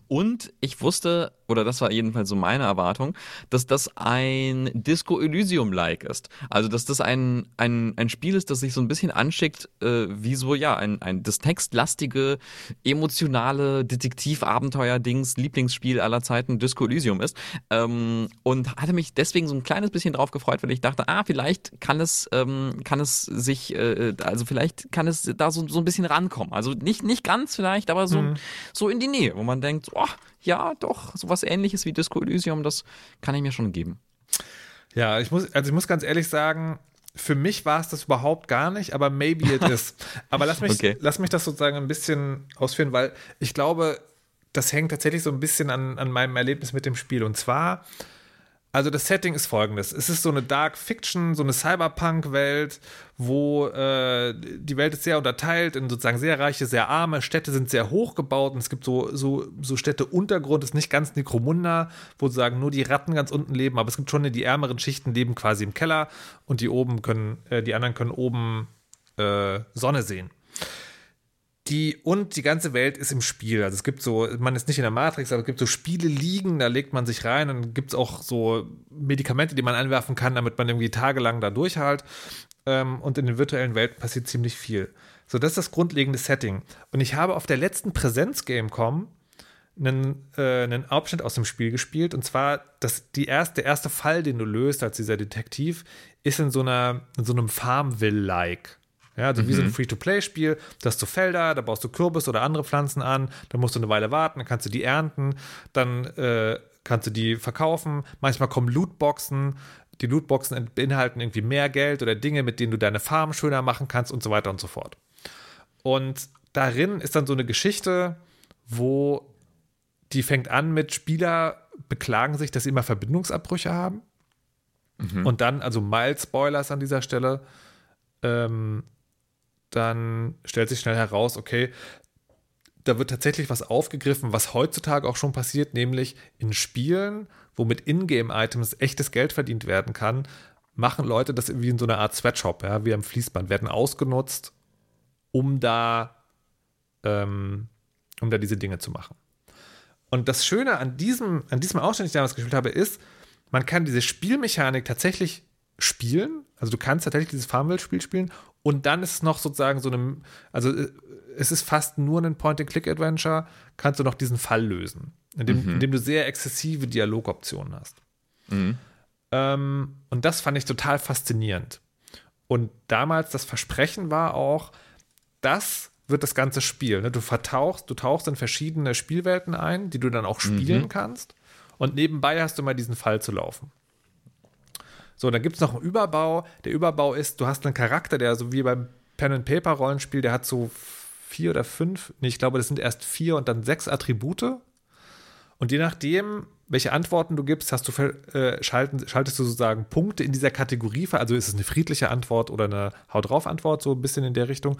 S1: Und ich wusste, oder das war jedenfalls so meine Erwartung, dass das ein Disco Elysium-like ist. Also, dass das ein, ein, ein Spiel ist, das sich so ein bisschen anschickt, äh, wie so, ja, ein, ein das textlastige, emotionale Detektiv-Abenteuer-Dings, Lieblingsspiel aller Zeiten, Disco Elysium ist. Ähm, und hatte mich deswegen so ein kleines bisschen drauf gefreut, weil ich dachte, ah, vielleicht kann es, ähm, kann es sich, äh, also vielleicht kann es da so, so ein bisschen rankommen. Also nicht, nicht ganz vielleicht, aber so, so in die Nähe, wo man denkt, oh, ja, doch, sowas ähnliches wie Disco Elysium, das kann ich mir schon geben.
S2: Ja, ich muss, also ich muss ganz ehrlich sagen, für mich war es das überhaupt gar nicht, aber maybe it is. Aber lass mich,
S1: Okay.
S2: lass mich das sozusagen ein bisschen ausführen, weil ich glaube, das hängt tatsächlich so ein bisschen an, an meinem Erlebnis mit dem Spiel. Und zwar, also das Setting ist folgendes. Es ist so eine Dark Fiction, so eine Cyberpunk-Welt, wo äh, die Welt ist sehr unterteilt in sozusagen sehr reiche, sehr arme. Städte sind sehr hoch gebaut und es gibt so, so, so Städte Untergrund, ist nicht ganz Necromunda, wo sozusagen nur die Ratten ganz unten leben, aber es gibt schon die ärmeren Schichten leben quasi im Keller und die oben können, äh, die anderen können oben äh, Sonne sehen. Die, und die ganze Welt ist im Spiel. Also es gibt so, man ist nicht in der Matrix, aber es gibt so Spiele liegen, da legt man sich rein und gibt es auch so Medikamente, die man einwerfen kann, damit man irgendwie tagelang da durchhält. Ähm, und in den virtuellen Welten passiert ziemlich viel. So, das ist das grundlegende Setting. Und ich habe auf der letzten Präsenz-Gamecom einen, äh, einen Abschnitt aus dem Spiel gespielt. Und zwar, das, die erste, der erste Fall, den du löst als dieser Detektiv, ist in so, einer, in so einem Farmville-like. Ja, also wie so ein Free-to-Play-Spiel. Da hast du Felder, da baust du Kürbis oder andere Pflanzen an, dann musst du eine Weile warten, dann kannst du die ernten, dann äh, kannst du die verkaufen. Manchmal kommen Lootboxen. Die Lootboxen beinhalten irgendwie mehr Geld oder Dinge, mit denen du deine Farm schöner machen kannst und so weiter und so fort. Und darin ist dann so eine Geschichte, wo die fängt an mit Spieler beklagen sich, dass sie immer Verbindungsabbrüche haben. Und dann, also mild Spoilers an dieser Stelle, ähm, dann stellt sich schnell heraus, okay, da wird tatsächlich was aufgegriffen, was heutzutage auch schon passiert, nämlich in Spielen, wo mit Ingame-Items echtes Geld verdient werden kann, machen Leute das wie in so einer Art Sweatshop, ja, wie am Fließband, werden ausgenutzt, um da, ähm, um da diese Dinge zu machen. Und das Schöne an diesem, an diesem Ausschnitt, den ich damals gespielt habe, ist, man kann diese Spielmechanik tatsächlich spielen. Also du kannst tatsächlich dieses Farmville-Spiel spielen und dann ist es noch sozusagen so einem, also äh, es ist fast nur ein Point-and-Click-Adventure, kannst du noch diesen Fall lösen, indem, indem du sehr exzessive Dialogoptionen hast. Ähm, und das fand ich total faszinierend. Und damals das Versprechen war auch, das wird das ganze Spiel. Ne? Du vertauchst, du tauchst in verschiedene Spielwelten ein, die du dann auch spielen kannst. Und nebenbei hast du mal diesen Fall zu laufen. So, dann gibt es noch einen Überbau. Der Überbau ist, du hast einen Charakter, der so wie beim Pen-and-Paper-Rollenspiel, der hat so vier oder fünf, nee, ich glaube, das sind erst vier und dann sechs Attribute. Und je nachdem, welche Antworten du gibst, hast du, äh, schalten, schaltest du sozusagen Punkte in dieser Kategorie. Also ist es eine friedliche Antwort oder eine Haut drauf Antwort, so ein bisschen in der Richtung.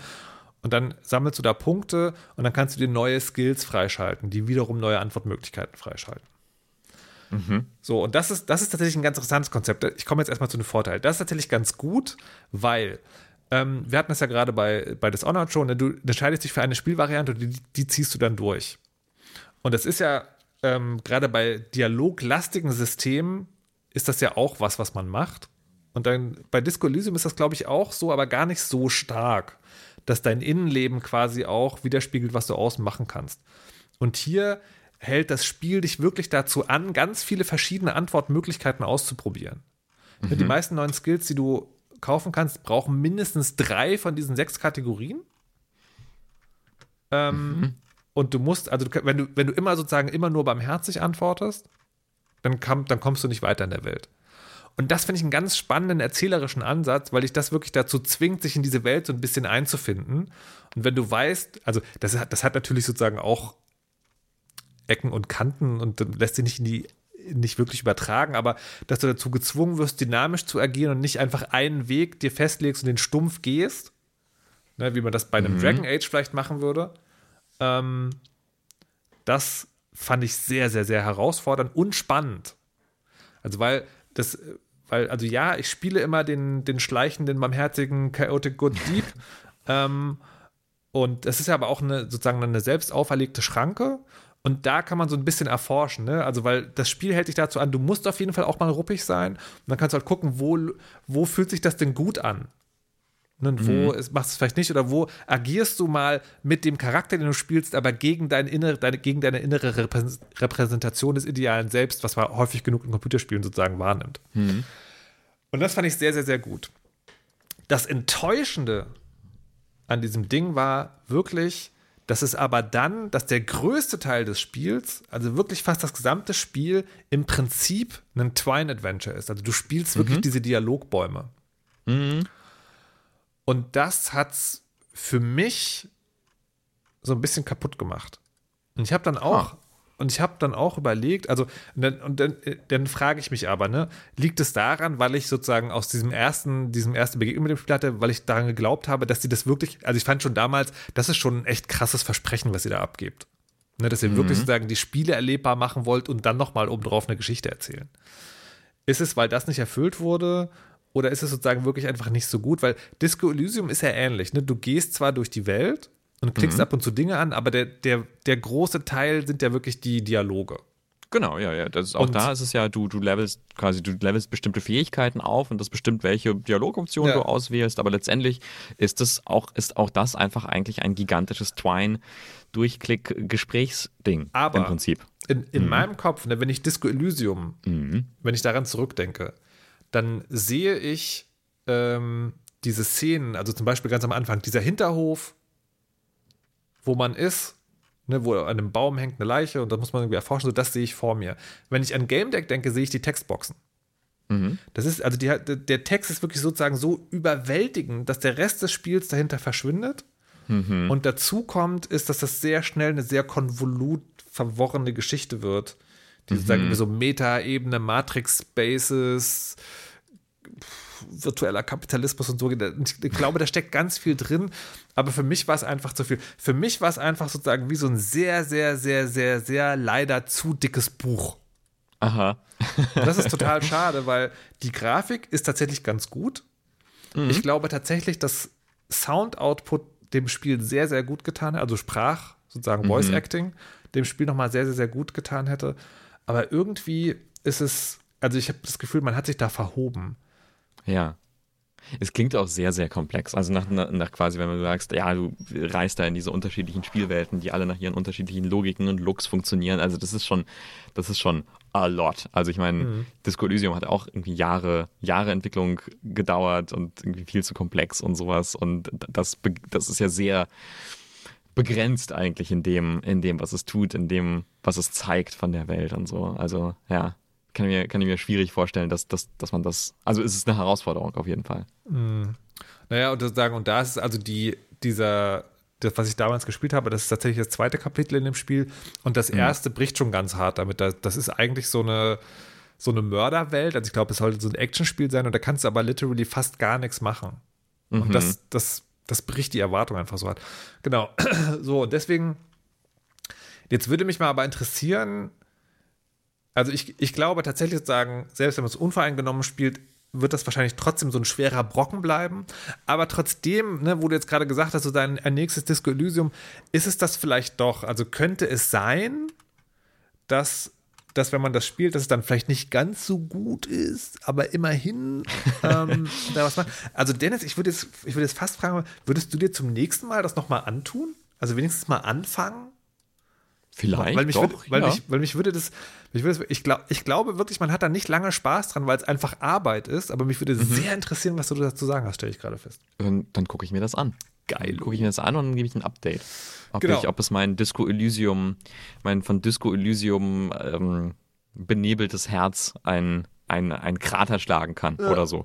S2: Und dann sammelst du da Punkte und dann kannst du dir neue Skills freischalten, die wiederum neue Antwortmöglichkeiten freischalten. Mhm. So, und das ist, das ist tatsächlich ein ganz interessantes Konzept. Ich komme jetzt erstmal zu dem Vorteil. Das ist tatsächlich ganz gut, weil ähm, wir hatten das ja gerade bei, bei Dishonored schon, ne? du entscheidest dich für eine Spielvariante und die, die ziehst du dann durch. Und das ist ja ähm, gerade bei dialoglastigen Systemen ist das ja auch was, was man macht. Und dann bei Disco Elysium ist das, glaube ich, auch so, aber gar nicht so stark, dass dein Innenleben quasi auch widerspiegelt, was du außen machen kannst. Und hier hält das Spiel dich wirklich dazu an, ganz viele verschiedene Antwortmöglichkeiten auszuprobieren. Mhm. Die meisten neuen Skills, die du kaufen kannst, brauchen mindestens drei von diesen sechs Kategorien. Ähm, mhm. Und du musst, also du, wenn du, wenn du immer sozusagen immer nur barmherzig antwortest, dann, kam, dann kommst du nicht weiter in der Welt. Und das finde ich einen ganz spannenden erzählerischen Ansatz, weil dich das wirklich dazu zwingt, sich in diese Welt so ein bisschen einzufinden. Und wenn du weißt, also das hat, das hat natürlich sozusagen auch Ecken und Kanten und lässt sich nicht in die nicht wirklich übertragen, aber dass du dazu gezwungen wirst, dynamisch zu agieren und nicht einfach einen Weg dir festlegst und den stumpf gehst, ne, wie man das bei einem mhm. Dragon Age vielleicht machen würde. Ähm, das fand ich sehr, sehr, sehr herausfordernd und spannend. Also, weil das, weil, also ja, ich spiele immer den, den schleichenden, barmherzigen Chaotic Good Deep. ähm, und das ist ja aber auch eine, sozusagen eine selbst auferlegte Schranke. Und da kann man so ein bisschen erforschen, ne? Also, weil das Spiel hält dich dazu an, du musst auf jeden Fall auch mal ruppig sein. Und dann kannst du halt gucken, wo, wo fühlt sich das denn gut an? Und wo mhm. machst du es vielleicht nicht oder wo agierst du mal mit dem Charakter, den du spielst, aber gegen, dein innere, deine, gegen deine innere Repräsentation des idealen Selbst, was man häufig genug in Computerspielen sozusagen wahrnimmt. Mhm. Und das fand ich sehr, sehr, sehr gut. Das Enttäuschende an diesem Ding war wirklich, das ist aber dann, dass der größte Teil des Spiels, also wirklich fast das gesamte Spiel, im Prinzip ein Twine-Adventure ist. Also du spielst mhm. wirklich diese Dialogbäume. Mhm. Und das hat es für mich so ein bisschen kaputt gemacht. Und ich habe dann auch, ah. Und ich habe dann auch überlegt, also, und dann, und dann, dann, frage ich mich aber, ne, liegt es daran, weil ich sozusagen aus diesem ersten, diesem ersten Begegnung mit dem Spiel hatte, weil ich daran geglaubt habe, dass sie das wirklich, also ich fand schon damals, das ist schon ein echt krasses Versprechen, was sie da abgibt. Ne, dass ihr mhm. wirklich sozusagen die Spiele erlebbar machen wollt und dann nochmal obendrauf eine Geschichte erzählen. Ist es, weil das nicht erfüllt wurde? Oder ist es sozusagen wirklich einfach nicht so gut? Weil Disco Elysium ist ja ähnlich. Ne? Du gehst zwar durch die Welt und klickst mhm. ab und zu Dinge an, aber der, der, der große Teil sind ja wirklich die Dialoge.
S1: Genau, ja, ja. Das ist, auch und da ist es ja, du, du levelst quasi, du levelst bestimmte Fähigkeiten auf und das bestimmt, welche Dialogoption ja. du auswählst, aber letztendlich ist es auch, ist auch das einfach eigentlich ein gigantisches Twine-Durchklick-Gesprächsding im Prinzip.
S2: In, in mhm. meinem Kopf, ne, wenn ich Disco Elysium, mhm. wenn ich daran zurückdenke, dann sehe ich ähm, diese Szenen, also zum Beispiel ganz am Anfang, dieser Hinterhof, wo man ist, ne, wo an einem Baum hängt eine Leiche und da muss man irgendwie erforschen, so das sehe ich vor mir. Wenn ich an Game Deck denke, sehe ich die Textboxen. Mhm. Das ist, also die, der Text ist wirklich sozusagen so überwältigend, dass der Rest des Spiels dahinter verschwindet. Mhm. Und dazu kommt, ist, dass das sehr schnell eine sehr konvolut verworrene Geschichte wird. Die mhm. sozusagen so Meta-Ebene, Matrix-Spaces, virtueller Kapitalismus und so. Ich glaube, da steckt ganz viel drin, aber für mich war es einfach zu viel. Für mich war es einfach sozusagen wie so ein sehr, sehr, sehr, sehr, sehr leider zu dickes Buch.
S1: Aha.
S2: das ist total schade, weil die Grafik ist tatsächlich ganz gut. Mhm. Ich glaube tatsächlich, dass Sound-Output dem Spiel sehr, sehr gut getan hat, also Sprach, sozusagen mhm. Voice Acting, dem Spiel nochmal sehr, sehr, sehr gut getan hätte. Aber irgendwie ist es, also ich habe das Gefühl, man hat sich da verhoben.
S1: Ja. Es klingt auch sehr, sehr komplex. Also nach, nach quasi, wenn du sagst, ja, du reist da in diese unterschiedlichen Spielwelten, die alle nach ihren unterschiedlichen Logiken und Looks funktionieren. Also das ist schon, das ist schon a lot. Also ich meine, mhm. Disco Elysium hat auch irgendwie Jahre, Jahre Entwicklung gedauert und irgendwie viel zu komplex und sowas. Und das, das ist ja sehr begrenzt eigentlich in dem, in dem, was es tut, in dem, was es zeigt von der Welt und so. Also ja kann ich mir, kann ich mir schwierig vorstellen, dass, dass, dass man das. Also ist es eine Herausforderung auf jeden Fall.
S2: Mm. Naja, und das sagen, und da ist also die, dieser, das, was ich damals gespielt habe, das ist tatsächlich das zweite Kapitel in dem Spiel. Und das erste bricht schon ganz hart damit. Das, das ist eigentlich so eine, so eine Mörderwelt. Also ich glaube, es sollte so ein Actionspiel sein und da kannst du aber literally fast gar nichts machen. Und das, das, das bricht die Erwartung einfach so hart. Genau. So, und deswegen, jetzt würde mich mal aber interessieren, also ich, ich glaube tatsächlich sagen, selbst wenn man es unvoreingenommen spielt, wird das wahrscheinlich trotzdem so ein schwerer Brocken bleiben. Aber trotzdem, ne, wo du jetzt gerade gesagt hast, so dein nächstes Disco Elysium, ist es das vielleicht doch? Also könnte es sein, dass, dass wenn man das spielt, dass es dann vielleicht nicht ganz so gut ist, aber immerhin ähm, da was macht. Also Dennis, ich würde jetzt, ich würde jetzt fast fragen, würdest du dir zum nächsten Mal das nochmal antun? Also wenigstens mal anfangen?
S1: Vielleicht.
S2: weil mich,
S1: doch,
S2: würde, weil,
S1: ja.
S2: mich, weil mich würde das, mich würde das ich, glaub, ich glaube wirklich, man hat da nicht lange Spaß dran, weil es einfach Arbeit ist, aber mich würde
S1: Mhm.
S2: sehr interessieren, was du dazu sagen hast, stelle ich gerade fest.
S1: Dann, dann gucke ich mir das an. Geil. Gucke ich mir das an und dann gebe ich ein Update. Ob,
S2: Genau.
S1: ich, ob es mein Disco Elysium, mein von Disco Elysium ähm, benebeltes Herz ein, ein, ein Krater schlagen kann oder so.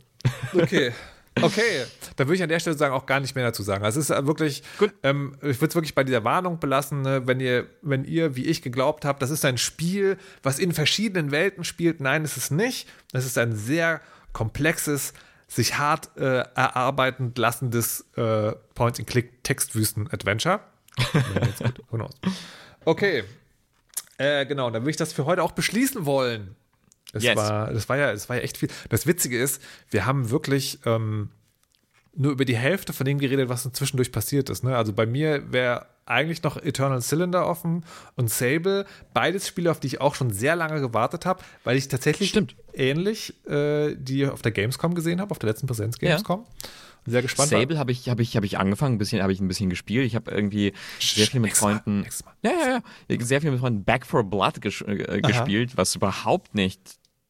S2: Okay. Okay, dann würde ich an der Stelle sagen, auch gar nicht mehr dazu sagen. Also es ist wirklich, ähm, ich würde es wirklich bei dieser Warnung belassen, ne? wenn ihr, wenn ihr, wie ich geglaubt habt, das ist ein Spiel, was in verschiedenen Welten spielt. Nein, es ist nicht. Es ist ein sehr komplexes, sich hart äh, erarbeitend lassendes äh, Point-and-Click-Textwüsten-Adventure. Okay. Äh, genau, dann würde ich das für heute auch beschließen wollen. Das,
S1: Yes.
S2: war, das, war ja, das war ja echt viel. Das Witzige ist, wir haben wirklich ähm, nur über die Hälfte von dem geredet, was zwischendurch passiert ist. Ne? Also bei mir wäre eigentlich noch Eternal Cylinder offen und Sable. Beides Spiele, auf die ich auch schon sehr lange gewartet habe, weil ich tatsächlich
S1: Stimmt.
S2: ähnlich äh, die auf der Gamescom gesehen habe, auf der letzten Präsenz Gamescom. Sehr gespannt.
S1: Sable habe ich, hab ich, hab ich angefangen, ein bisschen, habe ich ein bisschen gespielt. Ich habe irgendwie sehr viel mit
S2: Mal,
S1: Freunden.
S2: nächstes Mal.
S1: Ja, ja, ja. Sehr viel mit Freunden Back for Blood ges äh, gespielt, was überhaupt nicht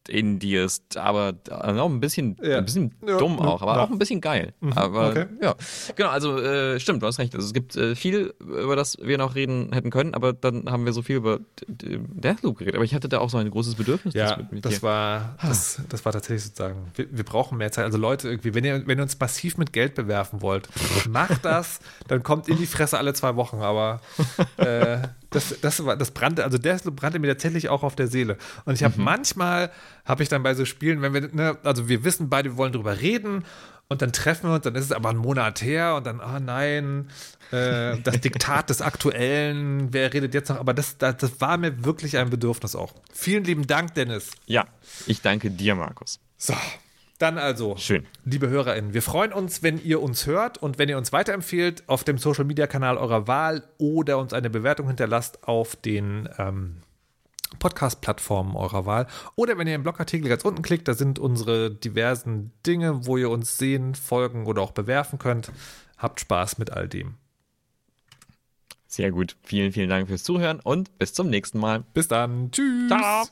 S1: Indie ist, aber äh, auch ein bisschen,
S2: Ja.
S1: ein bisschen
S2: Ja,
S1: dumm auch, aber
S2: ja. Mhm,
S1: auch ein bisschen geil. aber
S2: okay.
S1: ja, genau, also äh, stimmt, du hast recht. Also es gibt äh, viel, über das wir noch reden hätten können, aber dann haben wir so viel über Deathloop geredet. Aber ich hatte da auch so ein großes Bedürfnis.
S2: Ja,
S1: mit, mit
S2: das
S1: dir.
S2: war, das, das war tatsächlich sozusagen, wir, wir brauchen mehr Zeit. Also Leute, irgendwie, wenn ihr, wenn ihr uns massiv mit Geld bewerfen wollt, macht das, dann kommt in die Fresse alle zwei Wochen. Aber äh, das, das, war, das brannte, also der brannte mir tatsächlich auch auf der Seele. Und ich habe manchmal, habe ich dann bei so Spielen, wenn wir, ne, also wir wissen beide, wir wollen drüber reden und dann treffen wir uns, dann ist es aber ein Monat her und dann, ah nein, äh, das Diktat des Aktuellen, wer redet jetzt noch? Aber das, das, das war mir wirklich ein Bedürfnis auch. Vielen lieben Dank, Dennis.
S1: Ja, ich danke dir, Markus.
S2: So, dann also,
S1: Schön.
S2: liebe HörerInnen, wir freuen uns, wenn ihr uns hört und wenn ihr uns weiterempfehlt auf dem Social Media Kanal eurer Wahl oder uns eine Bewertung hinterlasst auf den ähm, Podcast-Plattformen eurer Wahl. Oder wenn ihr im Blogartikel ganz unten klickt, da sind unsere diversen Dinge, wo ihr uns sehen, folgen oder auch bewerfen könnt. Habt Spaß mit all dem.
S1: Sehr gut. Vielen, vielen Dank fürs Zuhören und bis zum nächsten Mal.
S2: Bis dann. Tschüss.
S1: Ciao.